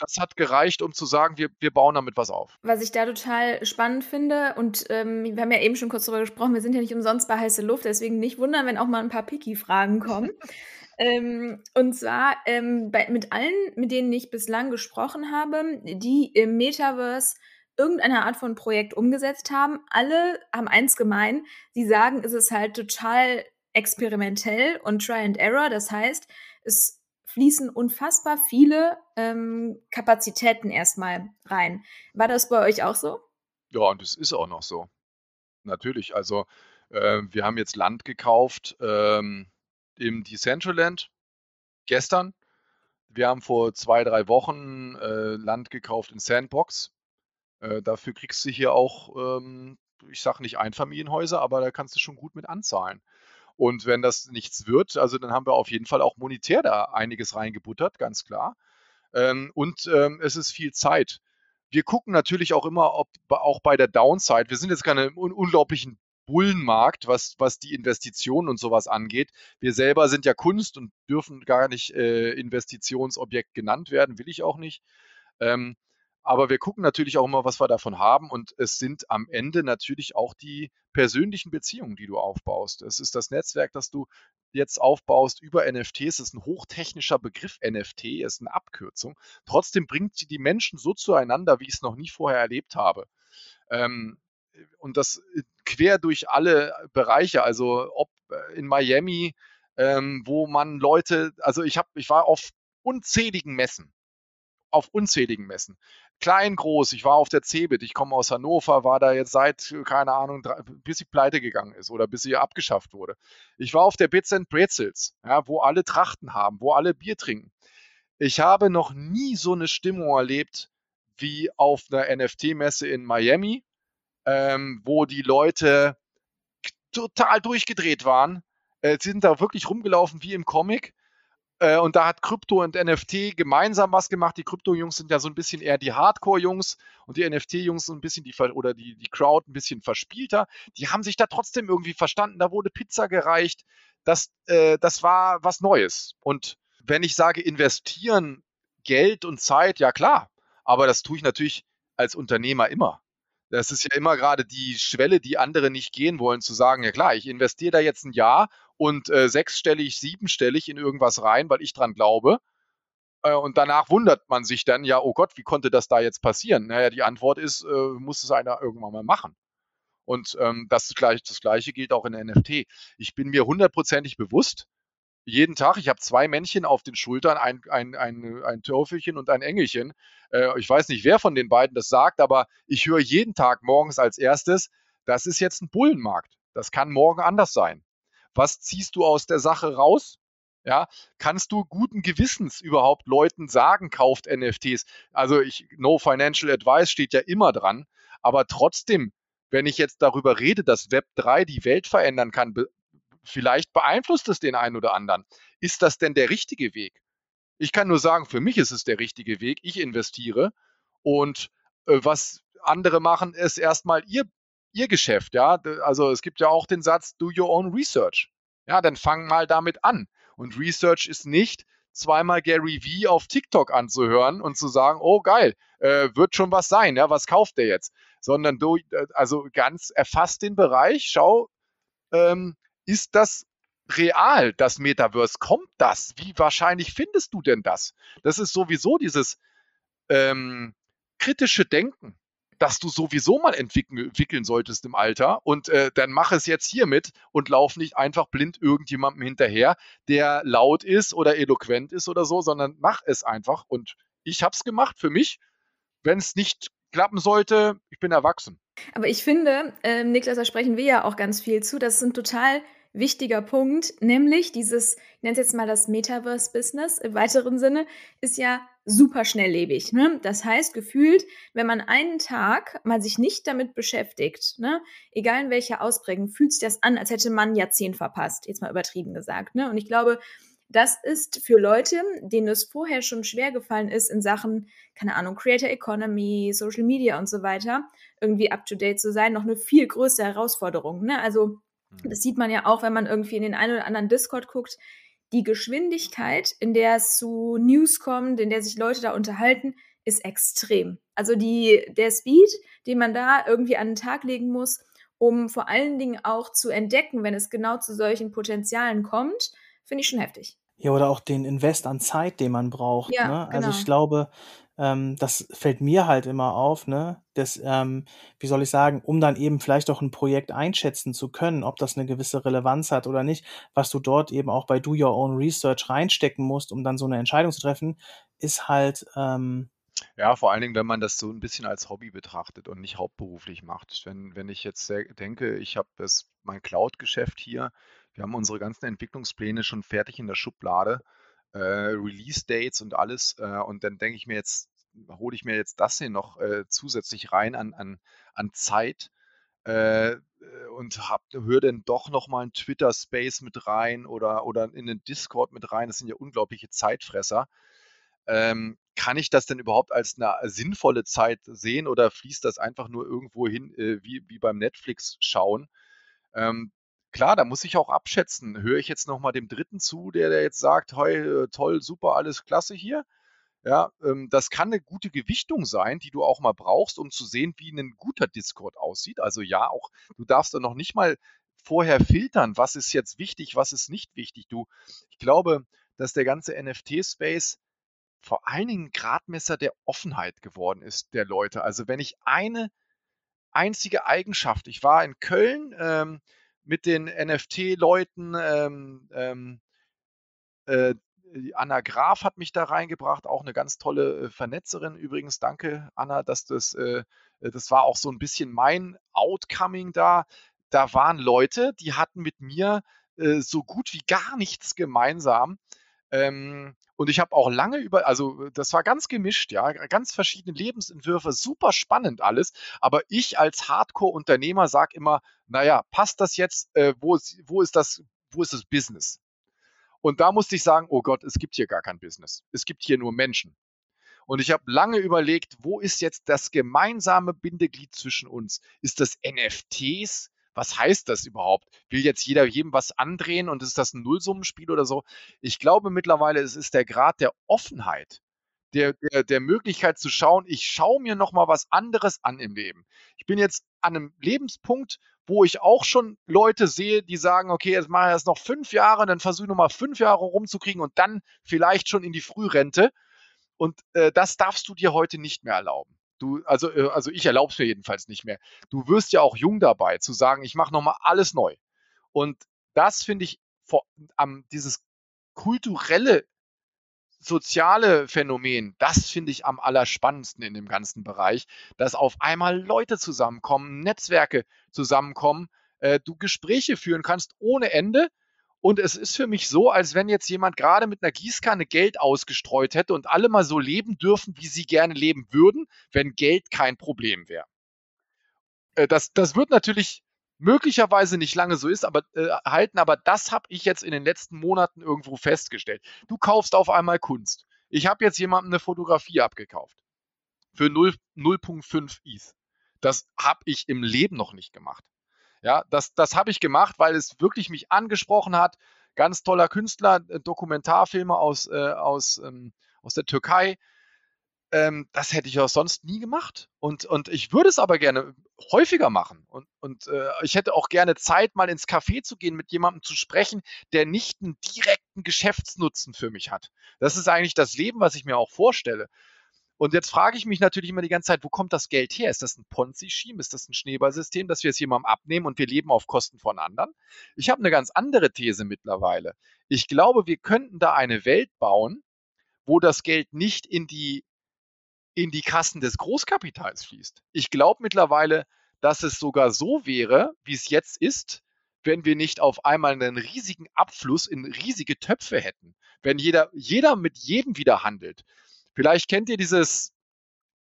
das hat gereicht, um zu sagen, wir, wir bauen damit was auf. Was ich da total spannend finde, und ähm, wir haben ja eben schon kurz darüber gesprochen, wir sind ja nicht umsonst bei heiße Luft, deswegen nicht wundern, wenn auch mal ein paar Picky-Fragen kommen. ähm, und zwar ähm, bei, mit allen, mit denen ich bislang gesprochen habe, die im Metaverse irgendeine Art von Projekt umgesetzt haben, alle haben eins gemein, sie sagen, es ist halt total experimentell und Try and Error. Das heißt, es fließen unfassbar viele ähm, Kapazitäten erstmal rein. War das bei euch auch so? Ja, und es ist auch noch so. Natürlich. Also äh, wir haben jetzt Land gekauft ähm, im Decentraland gestern. Wir haben vor zwei, drei Wochen äh, Land gekauft in Sandbox. Äh, dafür kriegst du hier auch, ähm, ich sage nicht Einfamilienhäuser, aber da kannst du schon gut mit anzahlen. Und wenn das nichts wird, also dann haben wir auf jeden Fall auch monetär da einiges reingebuttert, ganz klar. Ähm, und ähm, es ist viel Zeit. Wir gucken natürlich auch immer, ob auch bei der Downside, wir sind jetzt im unglaublichen Bullenmarkt, was, was die Investitionen und sowas angeht. Wir selber sind ja Kunst und dürfen gar nicht äh, Investitionsobjekt genannt werden, will ich auch nicht. Ähm, aber wir gucken natürlich auch immer, was wir davon haben. Und es sind am Ende natürlich auch die persönlichen Beziehungen, die du aufbaust. Es ist das Netzwerk, das du jetzt aufbaust über NFTs. Es ist ein hochtechnischer Begriff. NFT ist eine Abkürzung. Trotzdem bringt sie die Menschen so zueinander, wie ich es noch nie vorher erlebt habe. Ähm, und das äh, quer durch alle Bereiche. Also ob äh, in Miami, ähm, wo man Leute, also ich habe, ich war auf unzähligen Messen auf unzähligen Messen klein, groß. Ich war auf der CeBIT, ich komme aus Hannover, war da jetzt seit, keine Ahnung, bis sie pleite gegangen ist oder bis sie abgeschafft wurde. Ich war auf der Bits and Pretzels, ja, wo alle Trachten haben, wo alle Bier trinken. Ich habe noch nie so eine Stimmung erlebt wie auf einer NFT-Messe in Miami, ähm, wo die Leute total durchgedreht waren. Äh, sind da wirklich rumgelaufen wie im Comic äh, und da hat Krypto und NFT gemeinsam was gemacht. Die Krypto-Jungs sind ja so ein bisschen eher die Hardcore-Jungs und die NFT-Jungs so ein bisschen die, oder die, die Crowd ein bisschen verspielter. Die haben sich da trotzdem irgendwie verstanden. Da wurde Pizza gereicht. Das, äh, das war was Neues. Und wenn ich sage, investieren Geld und Zeit, ja klar. Aber das tue ich natürlich als Unternehmer immer. Das ist ja immer gerade die Schwelle, die andere nicht gehen wollen, zu sagen, ja klar, ich investiere da jetzt ein Jahr und äh, sechsstellig, siebenstellig in irgendwas rein, weil ich dran glaube. Äh, und danach wundert man sich dann, ja, oh Gott, wie konnte das da jetzt passieren? Naja, die Antwort ist, äh, muss es einer irgendwann mal machen. Und ähm, das, gleich, das Gleiche gilt auch in der NFT. Ich bin mir hundertprozentig bewusst, jeden Tag, ich habe zwei Männchen auf den Schultern, ein, ein, ein, ein Teufelchen und ein Engelchen. Äh, ich weiß nicht, wer von den beiden das sagt, aber ich höre jeden Tag morgens als erstes, das ist jetzt ein Bullenmarkt. Das kann morgen anders sein. Was ziehst du aus der Sache raus? Ja, kannst du guten Gewissens überhaupt Leuten sagen, kauft NFTs? Also ich, no financial advice steht ja immer dran, aber trotzdem, wenn ich jetzt darüber rede, dass Web 3 die Welt verändern kann, vielleicht beeinflusst es den einen oder anderen. Ist das denn der richtige Weg? Ich kann nur sagen, für mich ist es der richtige Weg. Ich investiere und äh, was andere machen, ist erstmal ihr, ihr Geschäft. Ja, also es gibt ja auch den Satz, do your own research. Ja, dann fang mal damit an. Und Research ist nicht zweimal Gary V auf TikTok anzuhören und zu sagen, oh geil, äh, wird schon was sein, ja, was kauft der jetzt? Sondern du, also ganz erfasst den Bereich, schau, ähm, ist das real, das Metaverse? Kommt das? Wie wahrscheinlich findest du denn das? Das ist sowieso dieses ähm, kritische Denken, das du sowieso mal entwickeln, solltest im Alter. Und äh, dann mach es jetzt hiermit und lauf nicht einfach blind irgendjemandem hinterher, der laut ist oder eloquent ist oder so, sondern mach es einfach. Und ich habe es gemacht für mich. Wenn es nicht klappen sollte, ich bin erwachsen. Aber ich finde, äh, Niklas, da sprechen wir ja auch ganz viel zu. Das ist ein total wichtiger Punkt, nämlich dieses, ich nenne es jetzt mal das Metaverse-Business im weiteren Sinne, ist ja super schnelllebig. Ne? Das heißt, gefühlt, wenn man einen Tag mal sich nicht damit beschäftigt, ne, egal in welcher Ausprägung, fühlt sich das an, als hätte man ein Jahrzehnt verpasst, jetzt mal übertrieben gesagt. Ne? Und ich glaube, das ist für Leute, denen es vorher schon schwer gefallen ist, in Sachen, keine Ahnung, Creator Economy, Social Media und so weiter, irgendwie up to date zu sein, noch eine viel größere Herausforderung. Ne? Also, mhm. das sieht man ja auch, wenn man irgendwie in den einen oder anderen Discord guckt. Die Geschwindigkeit, in der es zu News kommt, in der sich Leute da unterhalten, ist extrem. Also die, der Speed, den man da irgendwie an den Tag legen muss, um vor allen Dingen auch zu entdecken, wenn es genau zu solchen Potenzialen kommt, finde ich schon heftig. Ja, oder auch den Invest an Zeit, den man braucht. Ja, ne? Also genau. ich glaube, ähm, das fällt mir halt immer auf, ne? Das, ähm, wie soll ich sagen, um dann eben vielleicht auch ein Projekt einschätzen zu können, ob das eine gewisse Relevanz hat oder nicht, was du dort eben auch bei Do Your Own Research reinstecken musst, um dann so eine Entscheidung zu treffen, ist halt ähm, ja, vor allen Dingen, wenn man das so ein bisschen als Hobby betrachtet und nicht hauptberuflich macht. Wenn wenn ich jetzt denke, ich habe mein Cloud-Geschäft hier, wir haben unsere ganzen Entwicklungspläne schon fertig in der Schublade, äh, Release-Dates und alles, äh, und dann denke ich mir jetzt hole ich mir jetzt das hier noch, äh, zusätzlich rein an an an Zeit, äh, und höre dann doch noch mal 'n Twitter-Space mit rein oder oder in den Discord mit rein. Das sind ja unglaubliche Zeitfresser. Ähm, kann ich das denn überhaupt als eine sinnvolle Zeit sehen oder fließt das einfach nur irgendwo hin, äh, wie, wie beim Netflix schauen? Ähm, klar, da muss ich auch abschätzen. Höre ich jetzt nochmal dem Dritten zu, der, der jetzt sagt, hey, äh, toll, super, alles klasse hier? Ja, ähm, das kann eine gute Gewichtung sein, die du auch mal brauchst, um zu sehen, wie ein guter Discord aussieht. Also ja, auch du darfst da noch nicht mal vorher filtern, was ist jetzt wichtig, was ist nicht wichtig. Du, ich glaube, dass der ganze NFT-Space vor allen Dingen Gradmesser der Offenheit geworden ist der Leute. Also wenn ich eine einzige Eigenschaft, ich war in Köln ähm, mit den NFT-Leuten, ähm, ähm, äh, Anna Graf hat mich da reingebracht, auch eine ganz tolle äh, Vernetzerin übrigens. Danke, Anna, dass das, äh, das war auch so ein bisschen mein Outcoming da. Da waren Leute, die hatten mit mir äh, so gut wie gar nichts gemeinsam. Ähm, und ich habe auch lange über, also das war ganz gemischt, ja, ganz verschiedene Lebensentwürfe, super spannend alles. Aber ich als Hardcore-Unternehmer sage immer, naja, passt das jetzt, wo, wo, ist das, wo ist das Business? Und da musste ich sagen, oh Gott, es gibt hier gar kein Business. Es gibt hier nur Menschen. Und ich habe lange überlegt, wo ist jetzt das gemeinsame Bindeglied zwischen uns? Ist das NFTs? was heißt das überhaupt? Will jetzt jeder jedem was andrehen und ist das ein Nullsummenspiel oder so? Ich glaube mittlerweile, es ist der Grad der Offenheit, der, der, der Möglichkeit zu schauen, ich schaue mir nochmal was anderes an im Leben. Ich bin jetzt an einem Lebenspunkt, wo ich auch schon Leute sehe, die sagen, okay, jetzt mache ich das noch fünf Jahre, dann versuche ich nochmal fünf Jahre rumzukriegen und dann vielleicht schon in die Frührente. Und äh, das darfst du dir heute nicht mehr erlauben. Du, also, äh, also ich erlaube es mir jedenfalls nicht mehr. Du wirst ja auch jung dabei, zu sagen, ich mache nochmal alles neu. Und das finde ich vor, am, dieses kulturelle, soziale Phänomen, das finde ich am allerspannendsten in dem ganzen Bereich, dass auf einmal Leute zusammenkommen, Netzwerke zusammenkommen, äh, du Gespräche führen kannst ohne Ende und es ist für mich so, als wenn jetzt jemand gerade mit einer Gießkanne Geld ausgestreut hätte und alle mal so leben dürfen, wie sie gerne leben würden, wenn Geld kein Problem wäre. Äh, das, das wird natürlich möglicherweise nicht lange so ist, aber äh, halten, aber das habe ich jetzt in den letzten Monaten irgendwo festgestellt. Du kaufst auf einmal Kunst. Ich habe jetzt jemandem eine Fotografie abgekauft für 0,5 ETH. Das habe ich im Leben noch nicht gemacht. Ja, das, das habe ich gemacht, weil es wirklich mich angesprochen hat. Ganz toller Künstler, äh, Dokumentarfilme aus, äh, aus, ähm, aus der Türkei. Ähm, das hätte ich auch sonst nie gemacht. Und, und ich würde es aber gerne häufiger machen. Und, und äh, ich hätte auch gerne Zeit, mal ins Café zu gehen, mit jemandem zu sprechen, der nicht einen direkten Geschäftsnutzen für mich hat. Das ist eigentlich das Leben, was ich mir auch vorstelle. Und jetzt frage ich mich natürlich immer die ganze Zeit, wo kommt das Geld her? Ist das ein Ponzi-Scheme? Ist das ein Schneeballsystem, dass wir es jemandem abnehmen und wir leben auf Kosten von anderen? Ich habe eine ganz andere These mittlerweile. Ich glaube, wir könnten da eine Welt bauen, wo das Geld nicht in die, in die Kassen des Großkapitals fließt. Ich glaube mittlerweile, dass es sogar so wäre, wie es jetzt ist, wenn wir nicht auf einmal einen riesigen Abfluss in riesige Töpfe hätten. Wenn jeder, jeder mit jedem wieder handelt. Vielleicht kennt ihr dieses,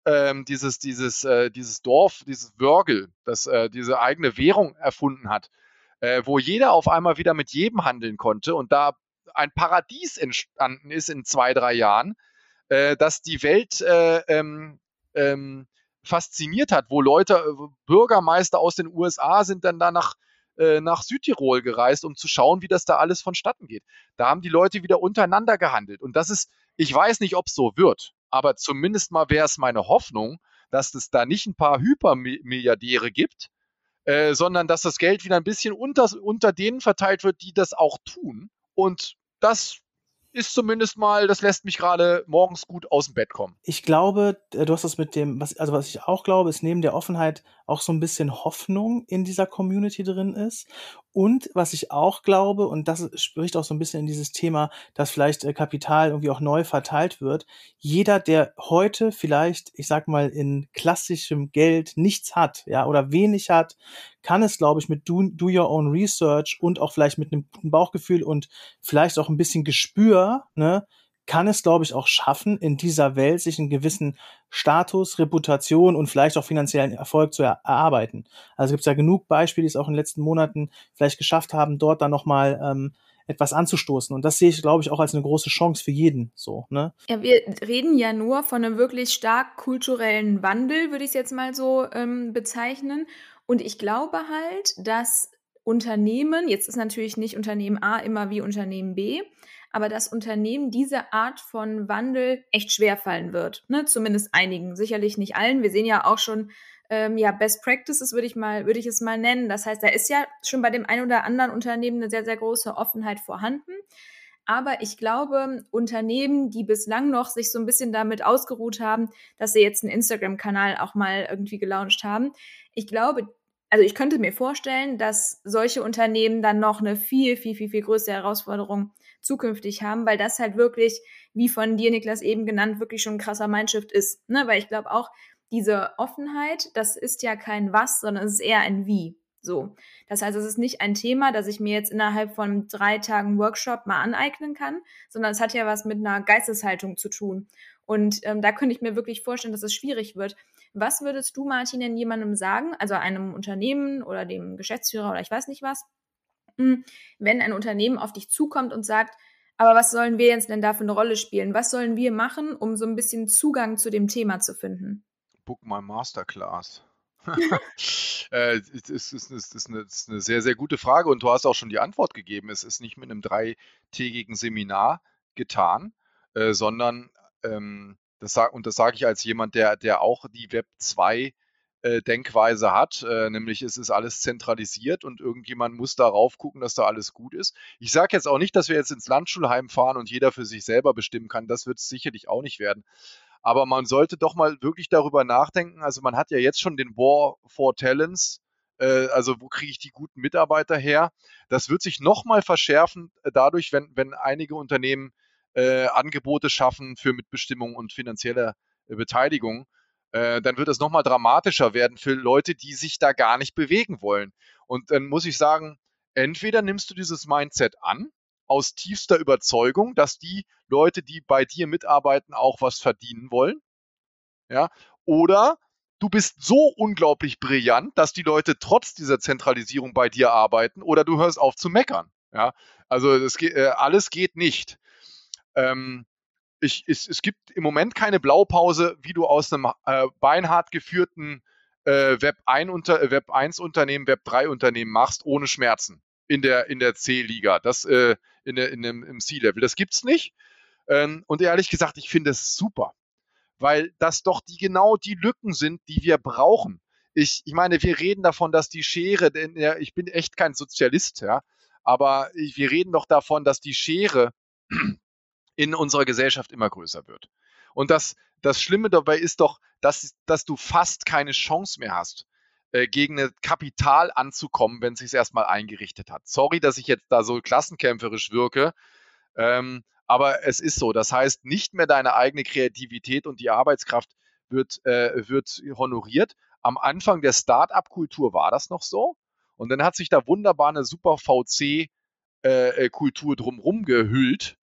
ähm, dieses, dieses, äh, dieses Dorf, dieses Wörgel, das äh, diese eigene Währung erfunden hat, äh, wo jeder auf einmal wieder mit jedem handeln konnte und da ein Paradies entstanden ist in zwei, drei Jahren, äh, dass die Welt äh, ähm, ähm, fasziniert hat, wo Leute, äh, Bürgermeister aus den USA sind dann da nach, äh, nach Südtirol gereist, um zu schauen, wie das da alles vonstatten geht. Da haben die Leute wieder untereinander gehandelt. Und das ist, ich weiß nicht, ob es so wird, aber zumindest mal wäre es meine Hoffnung, dass es da nicht ein paar Hypermilliardäre gibt, äh, sondern dass das Geld wieder ein bisschen unter, unter denen verteilt wird, die das auch tun. Und das ist zumindest mal, das lässt mich gerade morgens gut aus dem Bett kommen. Ich glaube, äh, du hast das mit dem, was, also was ich auch glaube, ist neben der Offenheit auch so ein bisschen Hoffnung in dieser Community drin ist. Und was ich auch glaube, und das spricht auch so ein bisschen in dieses Thema, dass vielleicht äh, Kapital irgendwie auch neu verteilt wird. Jeder, der heute vielleicht, ich sag mal, in klassischem Geld nichts hat, ja, oder wenig hat, kann es, glaube ich, mit do, do Your Own Research und auch vielleicht mit einem guten Bauchgefühl und vielleicht auch ein bisschen Gespür, ne, kann es, glaube ich, auch schaffen, in dieser Welt sich einen gewissen Status, Reputation und vielleicht auch finanziellen Erfolg zu erarbeiten. Also gibt es ja genug Beispiele, die es auch in den letzten Monaten vielleicht geschafft haben, dort dann nochmal ähm, etwas anzustoßen. Und das sehe ich, glaube ich, auch als eine große Chance für jeden. So, ne? Ja, wir reden ja nur von einem wirklich stark kulturellen Wandel, würde ich es jetzt mal so ähm, bezeichnen. Und ich glaube halt, dass Unternehmen, jetzt ist natürlich nicht Unternehmen A immer wie Unternehmen B, aber dass Unternehmen diese Art von Wandel echt schwer fallen wird. Ne? Zumindest einigen, sicherlich nicht allen. Wir sehen ja auch schon ähm, ja, Best Practices würde ich mal, würde ich es mal nennen. Das heißt, da ist ja schon bei dem einen oder anderen Unternehmen eine sehr, sehr große Offenheit vorhanden. Aber ich glaube, Unternehmen, die bislang noch sich so ein bisschen damit ausgeruht haben, dass sie jetzt einen Instagram-Kanal auch mal irgendwie gelauncht haben, ich glaube, also ich könnte mir vorstellen, dass solche Unternehmen dann noch eine viel, viel, viel, viel größere Herausforderung zukünftig haben, weil das halt wirklich, wie von dir, Niklas, eben genannt, wirklich schon ein krasser Mindshift ist. Ne? Weil ich glaube auch, diese Offenheit, das ist ja kein Was, sondern es ist eher ein Wie. So. Das heißt, es ist nicht ein Thema, das ich mir jetzt innerhalb von drei Tagen Workshop mal aneignen kann, sondern es hat ja was mit einer Geisteshaltung zu tun. Und ähm, da könnte ich mir wirklich vorstellen, dass es schwierig wird. Was würdest du, Martin, denn jemandem sagen, also einem Unternehmen oder dem Geschäftsführer oder ich weiß nicht was, wenn ein Unternehmen auf dich zukommt und sagt, aber was sollen wir jetzt denn da für eine Rolle spielen? Was sollen wir machen, um so ein bisschen Zugang zu dem Thema zu finden? Book my Masterclass. äh, das, ist, ist, ist, eine, ist, eine, sehr, sehr gute Frage und du hast auch schon die Antwort gegeben. Es ist nicht mit einem dreitägigen Seminar getan, äh, sondern ähm, das und das sage ich als jemand, der, der auch die Web 2 äh, Denkweise hat, äh, nämlich es ist alles zentralisiert und irgendjemand muss darauf gucken, dass da alles gut ist. Ich sage jetzt auch nicht, dass wir jetzt ins Landschulheim fahren und jeder für sich selber bestimmen kann. Das wird es sicherlich auch nicht werden. Aber man sollte doch mal wirklich darüber nachdenken. Also man hat ja jetzt schon den War for Talents. Äh, also wo kriege ich die guten Mitarbeiter her? Das wird sich nochmal verschärfen äh, dadurch, wenn, wenn einige Unternehmen Angebote schaffen für Mitbestimmung und finanzielle Beteiligung, äh, dann wird es nochmal dramatischer werden für Leute, die sich da gar nicht bewegen wollen. Und dann muss ich sagen, entweder nimmst du dieses Mindset an, aus tiefster Überzeugung, dass die Leute, die bei dir mitarbeiten, auch was verdienen wollen. Ja, oder du bist so unglaublich brillant, dass die Leute trotz dieser Zentralisierung bei dir arbeiten oder du hörst auf zu meckern. Ja, also das geht, äh, alles geht nicht. Ähm, ich, es, es, gibt im Moment keine Blaupause, wie du aus einem äh, beinhart geführten äh, Web, 1 unter, äh, Web 1 Unternehmen, Web 3 Unternehmen machst, ohne Schmerzen in der, in der C-Liga, das äh, in der, in dem, im C-Level. Das gibt's nicht. Ähm, und ehrlich gesagt, ich finde es super, weil das doch die genau die Lücken sind, die wir brauchen. Ich, ich meine, wir reden davon, dass die Schere, denn ja, ich bin echt kein Sozialist, ja, aber wir reden doch davon, dass die Schere in unserer Gesellschaft immer größer wird. Und das, das Schlimme dabei ist doch, dass, dass du fast keine Chance mehr hast, äh, gegen ein Kapital anzukommen, wenn es sich erstmal eingerichtet hat. Sorry, dass ich jetzt da so klassenkämpferisch wirke, ähm, aber es ist so. Das heißt, nicht mehr deine eigene Kreativität und die Arbeitskraft wird, äh, wird honoriert. Am Anfang der Start-up-Kultur war das noch so. Und dann hat sich da wunderbar eine super VC-Kultur äh, äh drumherum gehüllt,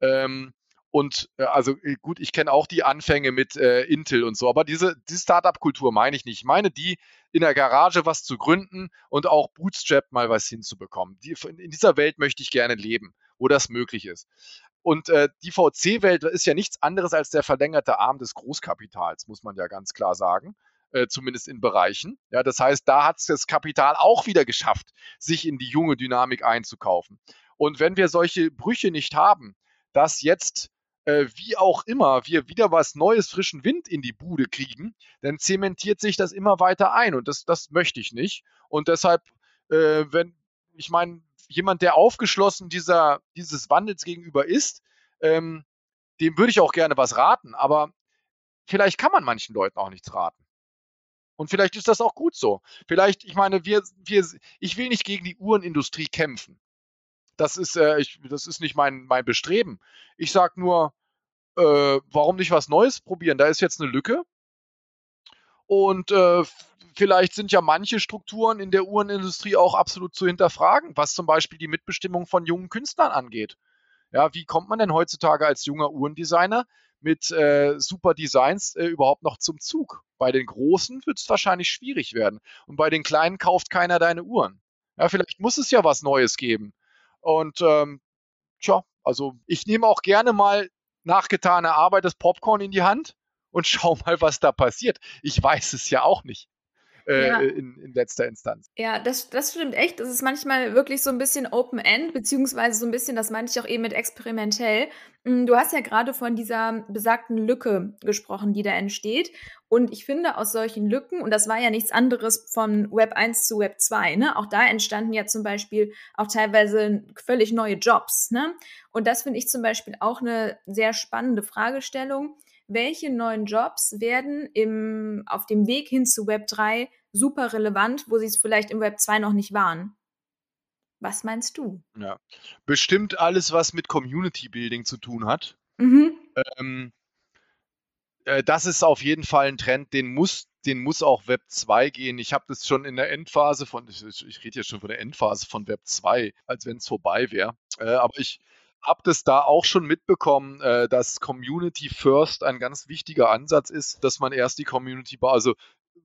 ähm, und äh, also äh, gut, ich kenne auch die Anfänge mit äh, Intel und so, aber diese, diese Startup-Kultur meine ich nicht. Ich meine die, in der Garage was zu gründen und auch Bootstrap mal was hinzubekommen. Die, in dieser Welt möchte ich gerne leben, wo das möglich ist. Und äh, die VC-Welt ist ja nichts anderes als der verlängerte Arm des Großkapitals, muss man ja ganz klar sagen. Äh, zumindest in Bereichen. Ja, das heißt, da hat es das Kapital auch wieder geschafft, sich in die junge Dynamik einzukaufen. Und wenn wir solche Brüche nicht haben, dass jetzt äh, wie auch immer wir wieder was Neues, frischen Wind in die Bude kriegen, dann zementiert sich das immer weiter ein und das, das möchte ich nicht. Und deshalb, äh, wenn, ich meine, jemand, der aufgeschlossen dieser, dieses Wandels gegenüber ist, ähm, dem würde ich auch gerne was raten, aber vielleicht kann man manchen Leuten auch nichts raten. Und vielleicht ist das auch gut so. Vielleicht, ich meine, wir, wir, ich will nicht gegen die Uhrenindustrie kämpfen. Das ist, äh, ich, das ist nicht mein, mein Bestreben. Ich sage nur, äh, warum nicht was Neues probieren? Da ist jetzt eine Lücke. Und äh, vielleicht sind ja manche Strukturen in der Uhrenindustrie auch absolut zu hinterfragen, was zum Beispiel die Mitbestimmung von jungen Künstlern angeht. Ja, wie kommt man denn heutzutage als junger Uhrendesigner mit äh, super Designs äh, überhaupt noch zum Zug? Bei den Großen wird es wahrscheinlich schwierig werden. Und bei den Kleinen kauft keiner deine Uhren. Ja, vielleicht muss es ja was Neues geben. Und ähm, tja, also ich nehme auch gerne mal nachgetane Arbeit das Popcorn in die Hand und schau mal, was da passiert. Ich weiß es ja auch nicht. Äh, ja. in, in, letzter Instanz. Ja, das, das stimmt echt. Das ist manchmal wirklich so ein bisschen Open-End, beziehungsweise so ein bisschen, das meinte ich auch eben mit experimentell. Hm, du hast ja gerade von dieser besagten Lücke gesprochen, die da entsteht. Und ich finde, aus solchen Lücken, und das war ja nichts anderes von Web 1 zu Web 2, ne? Auch da entstanden ja zum Beispiel auch teilweise völlig neue Jobs, ne? Und das finde ich zum Beispiel auch eine sehr spannende Fragestellung welche neuen Jobs werden im, auf dem Weg hin zu Web 3 super relevant, wo sie es vielleicht im Web 2 noch nicht waren? Was meinst du? Ja, bestimmt alles, was mit Community Building zu tun hat. Mhm. Ähm, äh, das ist auf jeden Fall ein Trend, den muss, den muss auch Web 2 gehen. Ich habe das schon in der Endphase von, ich, ich rede jetzt schon von der Endphase von Web 2, als wenn es vorbei wäre. Äh, aber ich, habe das da auch schon mitbekommen, äh, dass Community First ein ganz wichtiger Ansatz ist, dass man erst die Community, also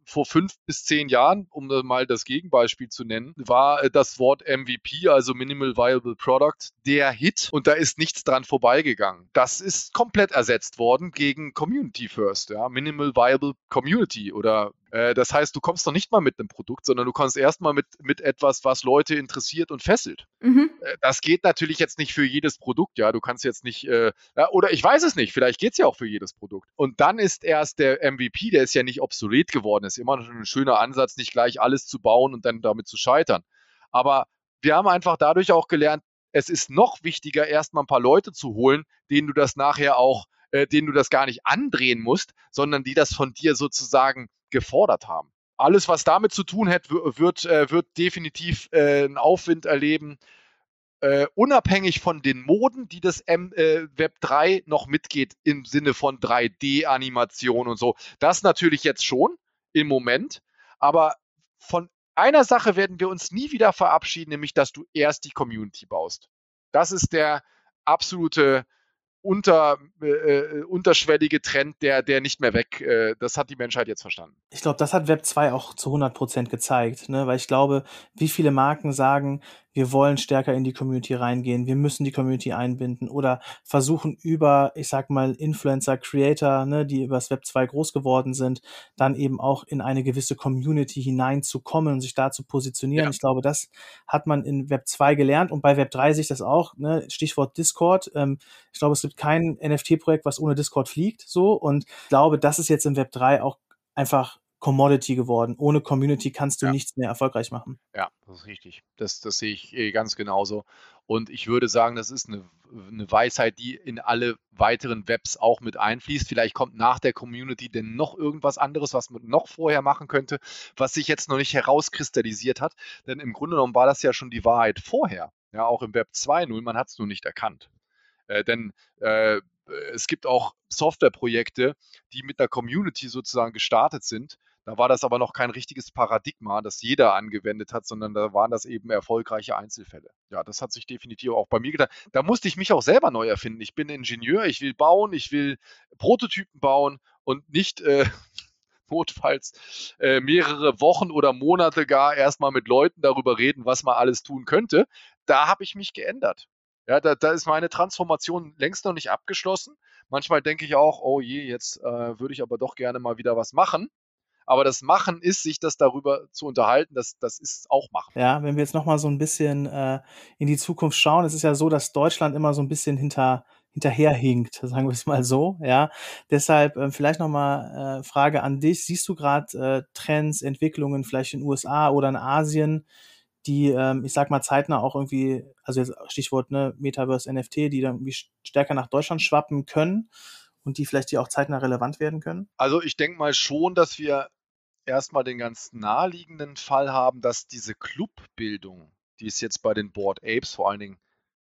vor fünf bis zehn Jahren, um mal das Gegenbeispiel zu nennen, war äh, das Wort MVP, also Minimal Viable Product, der Hit und da ist nichts dran vorbeigegangen. Das ist komplett ersetzt worden gegen Community First, ja, Minimal Viable Community oder das heißt, du kommst noch nicht mal mit einem Produkt, sondern du kommst erstmal mit, mit etwas, was Leute interessiert und fesselt. Mhm. Äh, das geht natürlich jetzt nicht für jedes Produkt, ja. Du kannst jetzt nicht, äh, oder ich weiß es nicht, vielleicht geht es ja auch für jedes Produkt. Und dann ist erst der MVP, der ist ja nicht obsolet geworden, ist immer noch ein schöner Ansatz, nicht gleich alles zu bauen und dann damit zu scheitern. Aber wir haben einfach dadurch auch gelernt, es ist noch wichtiger, erstmal ein paar Leute zu holen, denen du das nachher auch, äh, denen du das gar nicht andrehen musst, sondern die das von dir sozusagen gefordert haben. Alles, was damit zu tun hat, wird, äh, wird definitiv äh, einen Aufwind erleben. Uh, unabhängig von den Moden, die das M, äh, Web 3 noch mitgeht im Sinne von 3D-Animation und so. Das natürlich jetzt schon im Moment, aber von einer Sache werden wir uns nie wieder verabschieden, nämlich dass du erst die Community baust. Das ist der absolute unter, äh, äh, unterschwellige Trend, der, der nicht mehr weg, äh, das hat die Menschheit jetzt verstanden. Ich glaube, das hat Web 2 auch zu 100 Prozent gezeigt, ne? weil ich glaube, wie viele Marken sagen, wir wollen stärker in die Community reingehen, wir müssen die Community einbinden oder versuchen über, ich sag mal, Influencer, Creator, ne, die übers Web 2 groß geworden sind, dann eben auch in eine gewisse Community hineinzukommen und sich da zu positionieren. Ja. Ich glaube, das hat man in Web 2 gelernt und bei Web 3 sehe ich das auch, ne, Stichwort Discord. Ähm, ich glaube, es gibt kein NFT-Projekt, was ohne Discord fliegt, so und ich glaube, das ist jetzt in Web 3 auch einfach Commodity geworden. Ohne Community kannst du ja. nichts mehr erfolgreich machen. Ja, das ist richtig. Das, das sehe ich eh ganz genauso. Und ich würde sagen, das ist eine, eine Weisheit, die in alle weiteren Webs auch mit einfließt. Vielleicht kommt nach der Community denn noch irgendwas anderes, was man noch vorher machen könnte, was sich jetzt noch nicht herauskristallisiert hat. Denn im Grunde genommen war das ja schon die Wahrheit vorher. Ja, auch im Web 2.0, man hat es nur nicht erkannt. Äh, denn äh, es gibt auch Softwareprojekte, die mit der Community sozusagen gestartet sind da war das aber noch kein richtiges Paradigma, das jeder angewendet hat, sondern da waren das eben erfolgreiche Einzelfälle. Ja, das hat sich definitiv auch bei mir getan. Da musste ich mich auch selber neu erfinden. Ich bin Ingenieur, ich will bauen, ich will Prototypen bauen und nicht äh, notfalls äh, mehrere Wochen oder Monate gar erstmal mit Leuten darüber reden, was man alles tun könnte. Da habe ich mich geändert. Ja, da, da ist meine Transformation längst noch nicht abgeschlossen. Manchmal denke ich auch, oh je, jetzt äh, würde ich aber doch gerne mal wieder was machen. Aber das Machen ist, sich das darüber zu unterhalten, das, das ist auch Machen. Ja, wenn wir jetzt nochmal so ein bisschen äh, in die Zukunft schauen, es ist ja so, dass Deutschland immer so ein bisschen hinter hinterherhinkt, sagen wir es mal so, ja. Deshalb äh, vielleicht nochmal äh, Frage an dich. Siehst du gerade äh, Trends, Entwicklungen vielleicht in den USA oder in Asien, die, ähm, ich sag mal, zeitnah auch irgendwie, also jetzt Stichwort ne, Metaverse NFT, die dann irgendwie stärker nach Deutschland schwappen können und die vielleicht hier auch zeitnah relevant werden können? Also ich denke mal schon, dass wir erstmal den ganz naheliegenden Fall haben, dass diese Clubbildung, die es jetzt bei den Board Apes vor allen Dingen,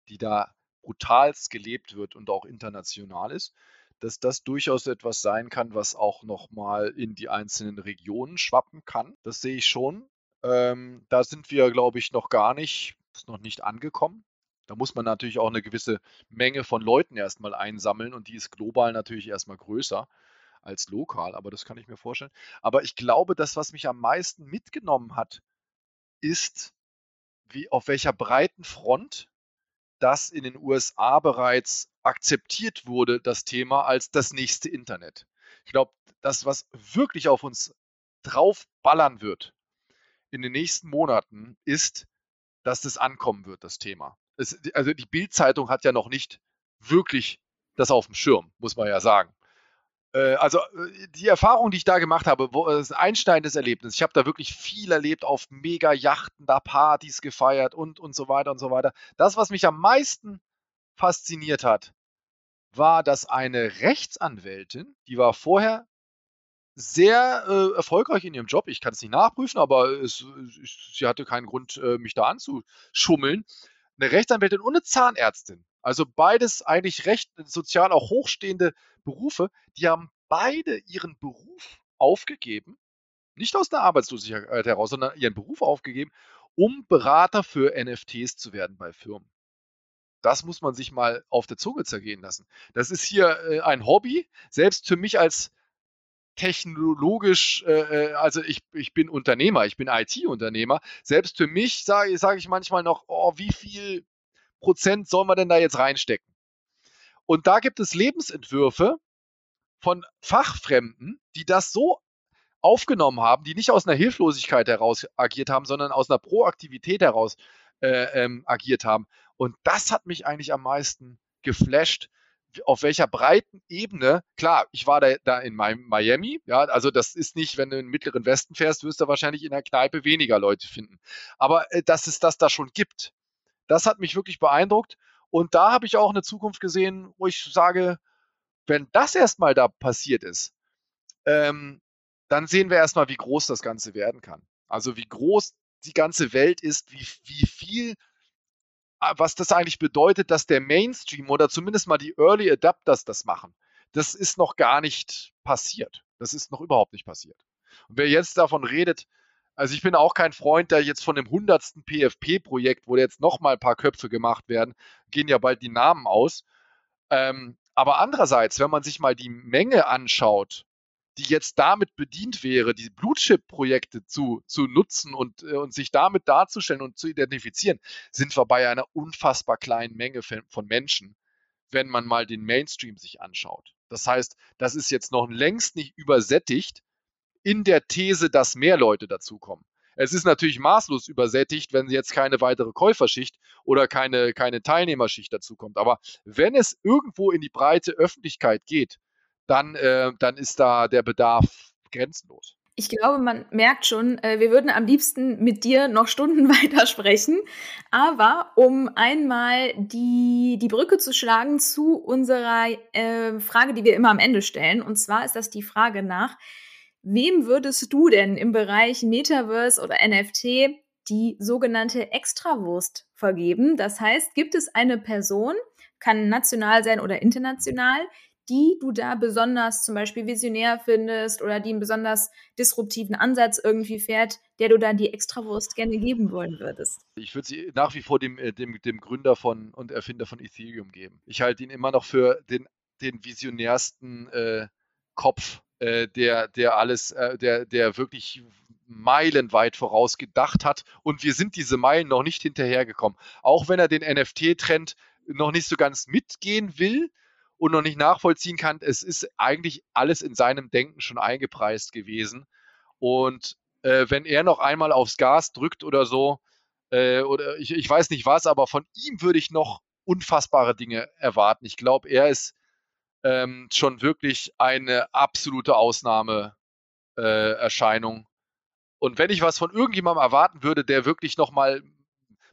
die da brutalst gelebt wird und auch international ist, dass das durchaus etwas sein kann, was auch nochmal in die einzelnen Regionen schwappen kann. Das sehe ich schon. Ähm, da sind wir, glaube ich, noch gar nicht, ist noch nicht angekommen. Da muss man natürlich auch eine gewisse Menge von Leuten erstmal einsammeln und die ist global natürlich erstmal größer als lokal, aber das kann ich mir vorstellen. Aber ich glaube, das, was mich am meisten mitgenommen hat, ist, wie auf welcher breiten Front das in den USA bereits akzeptiert wurde, das Thema als das nächste Internet. Ich glaube, das, was wirklich auf uns draufballern wird in den nächsten Monaten, ist, dass das ankommen wird, das Thema. Es, also die Bild-Zeitung hat ja noch nicht wirklich das auf dem Schirm, muss man ja sagen. Äh, also äh, die Erfahrung, die ich da gemacht habe, wo, ist ein einschneidendes Erlebnis. Ich habe da wirklich viel erlebt, auf mega Yachten, da Partys gefeiert und, und so weiter und so weiter. Das, was mich am meisten fasziniert hat, war, dass eine Rechtsanwältin, die war vorher sehr äh, erfolgreich in ihrem Job. Ich kann es nicht nachprüfen, aber es, sie hatte keinen Grund, äh, mich da anzuschummeln. Eine Rechtsanwältin und eine Zahnärztin. Also beides eigentlich recht sozial auch hochstehende Berufe, die haben beide ihren Beruf aufgegeben, nicht aus der Arbeitslosigkeit heraus, sondern ihren Beruf aufgegeben, um Berater für NFTs zu werden bei Firmen. Das muss man sich mal auf der Zunge zergehen lassen. Das ist hier äh, ein Hobby, selbst für mich als technologisch, äh, äh also ich, ich bin Unternehmer, ich bin IT-Unternehmer. Selbst für mich sage sag ich manchmal noch, oh, wie viel Prozent soll man denn da jetzt reinstecken? Und da gibt es Lebensentwürfe von Fachfremden, die das so aufgenommen haben, die nicht aus einer Hilflosigkeit heraus agiert haben, sondern aus einer Proaktivität heraus äh, ähm, agiert haben. Und das hat mich eigentlich am meisten geflasht, auf welcher breiten Ebene, klar, ich war da, da in Miami, ja, also das ist nicht, wenn du in den mittleren Westen fährst, wirst du wahrscheinlich in der Kneipe weniger Leute finden. Aber äh, dass es das da schon gibt, das hat mich wirklich beeindruckt und da habe ich auch eine Zukunft gesehen, wo ich sage, wenn das erstmal da passiert ist, ähm, dann sehen wir erstmal, wie groß das Ganze werden kann. Also wie groß die ganze Welt ist, wie, wie viel, äh, was das eigentlich bedeutet, dass der Mainstream oder zumindest mal die Early Adapters das machen. Das ist noch gar nicht passiert. Das ist noch überhaupt nicht passiert. Und wer jetzt davon redet, also ich bin auch kein Freund, der jetzt von dem hundertsten PFP-Projekt, wo jetzt nochmal ein paar Köpfe gemacht werden, gehen ja bald die Namen aus. Ähm, aber andererseits, wenn man sich mal die Menge anschaut, die jetzt damit bedient wäre, die Blutchip-Projekte zu, zu nutzen und, äh, und sich damit darzustellen und zu identifizieren, sind wir bei einer unfassbar kleinen Menge von Menschen, wenn man mal den Mainstream sich anschaut. Das heißt, das ist jetzt noch längst nicht übersättigt in der These, dass mehr Leute dazukommen. Es ist natürlich maßlos übersättigt, wenn jetzt keine weitere Käuferschicht oder keine, keine Teilnehmerschicht dazukommt. Aber wenn es irgendwo in die breite Öffentlichkeit geht, dann, äh, dann ist da der Bedarf grenzenlos. Ich glaube, man merkt schon, äh, wir würden am liebsten mit dir noch Stunden weitersprechen. Aber um einmal die, die Brücke zu schlagen zu unserer äh, Frage, die wir immer am Ende stellen. Und zwar ist das die Frage nach, Wem würdest du denn im Bereich Metaverse oder NFT die sogenannte Extrawurst vergeben? Das heißt, gibt es eine Person, kann national sein oder international, die du da besonders zum Beispiel visionär findest oder die einen besonders disruptiven Ansatz irgendwie fährt, der du dann die Extrawurst gerne geben wollen würdest? Ich würde sie nach wie vor dem, äh, dem, dem Gründer von und Erfinder von Ethereum geben. Ich halte ihn immer noch für den, den visionärsten äh, Kopf äh, der, der alles, äh, der, der wirklich meilenweit vorausgedacht hat und wir sind diese Meilen noch nicht hinterhergekommen. Auch wenn er den NFT-Trend noch nicht so ganz mitgehen will und noch nicht nachvollziehen kann. Es ist eigentlich alles in seinem Denken schon eingepreist gewesen. Und äh, wenn er noch einmal aufs Gas drückt oder so, äh, oder ich, ich weiß nicht was, aber von ihm würde ich noch unfassbare Dinge erwarten. Ich glaube, er ist ähm, schon wirklich eine absolute Ausnahmeerscheinung. Äh, und wenn ich was von irgendjemandem erwarten würde, der wirklich nochmal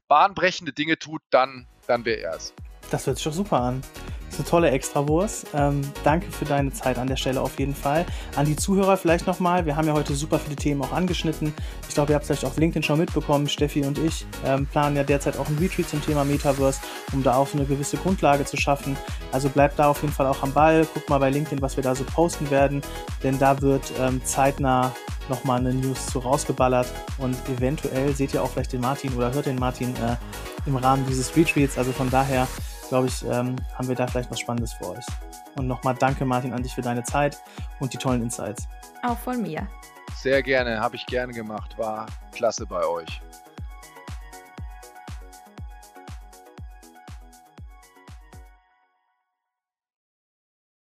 bahnbrechende Dinge tut, dann, dann wäre er es. Das hört sich doch super an. Das ist eine tolle Extrawurst. Ähm, danke für deine Zeit an der Stelle auf jeden Fall. An die Zuhörer vielleicht nochmal. Wir haben ja heute super viele Themen auch angeschnitten. Ich glaube, ihr habt es vielleicht auf LinkedIn schon mitbekommen. Steffi und ich ähm, planen ja derzeit auch ein Retreat zum Thema Metaverse, um da auch eine gewisse Grundlage zu schaffen. Also bleibt da auf jeden Fall auch am Ball. Guckt mal bei LinkedIn, was wir da so posten werden. Denn da wird ähm, zeitnah nochmal eine News zu rausgeballert. Und eventuell seht ihr auch vielleicht den Martin oder hört den Martin äh, im Rahmen dieses Retreats. Also von daher glaube ich, ähm, haben wir da vielleicht was Spannendes für euch. Und nochmal danke, Martin, an dich für deine Zeit und die tollen Insights. Auch von mir. Sehr gerne, habe ich gerne gemacht. War klasse bei euch.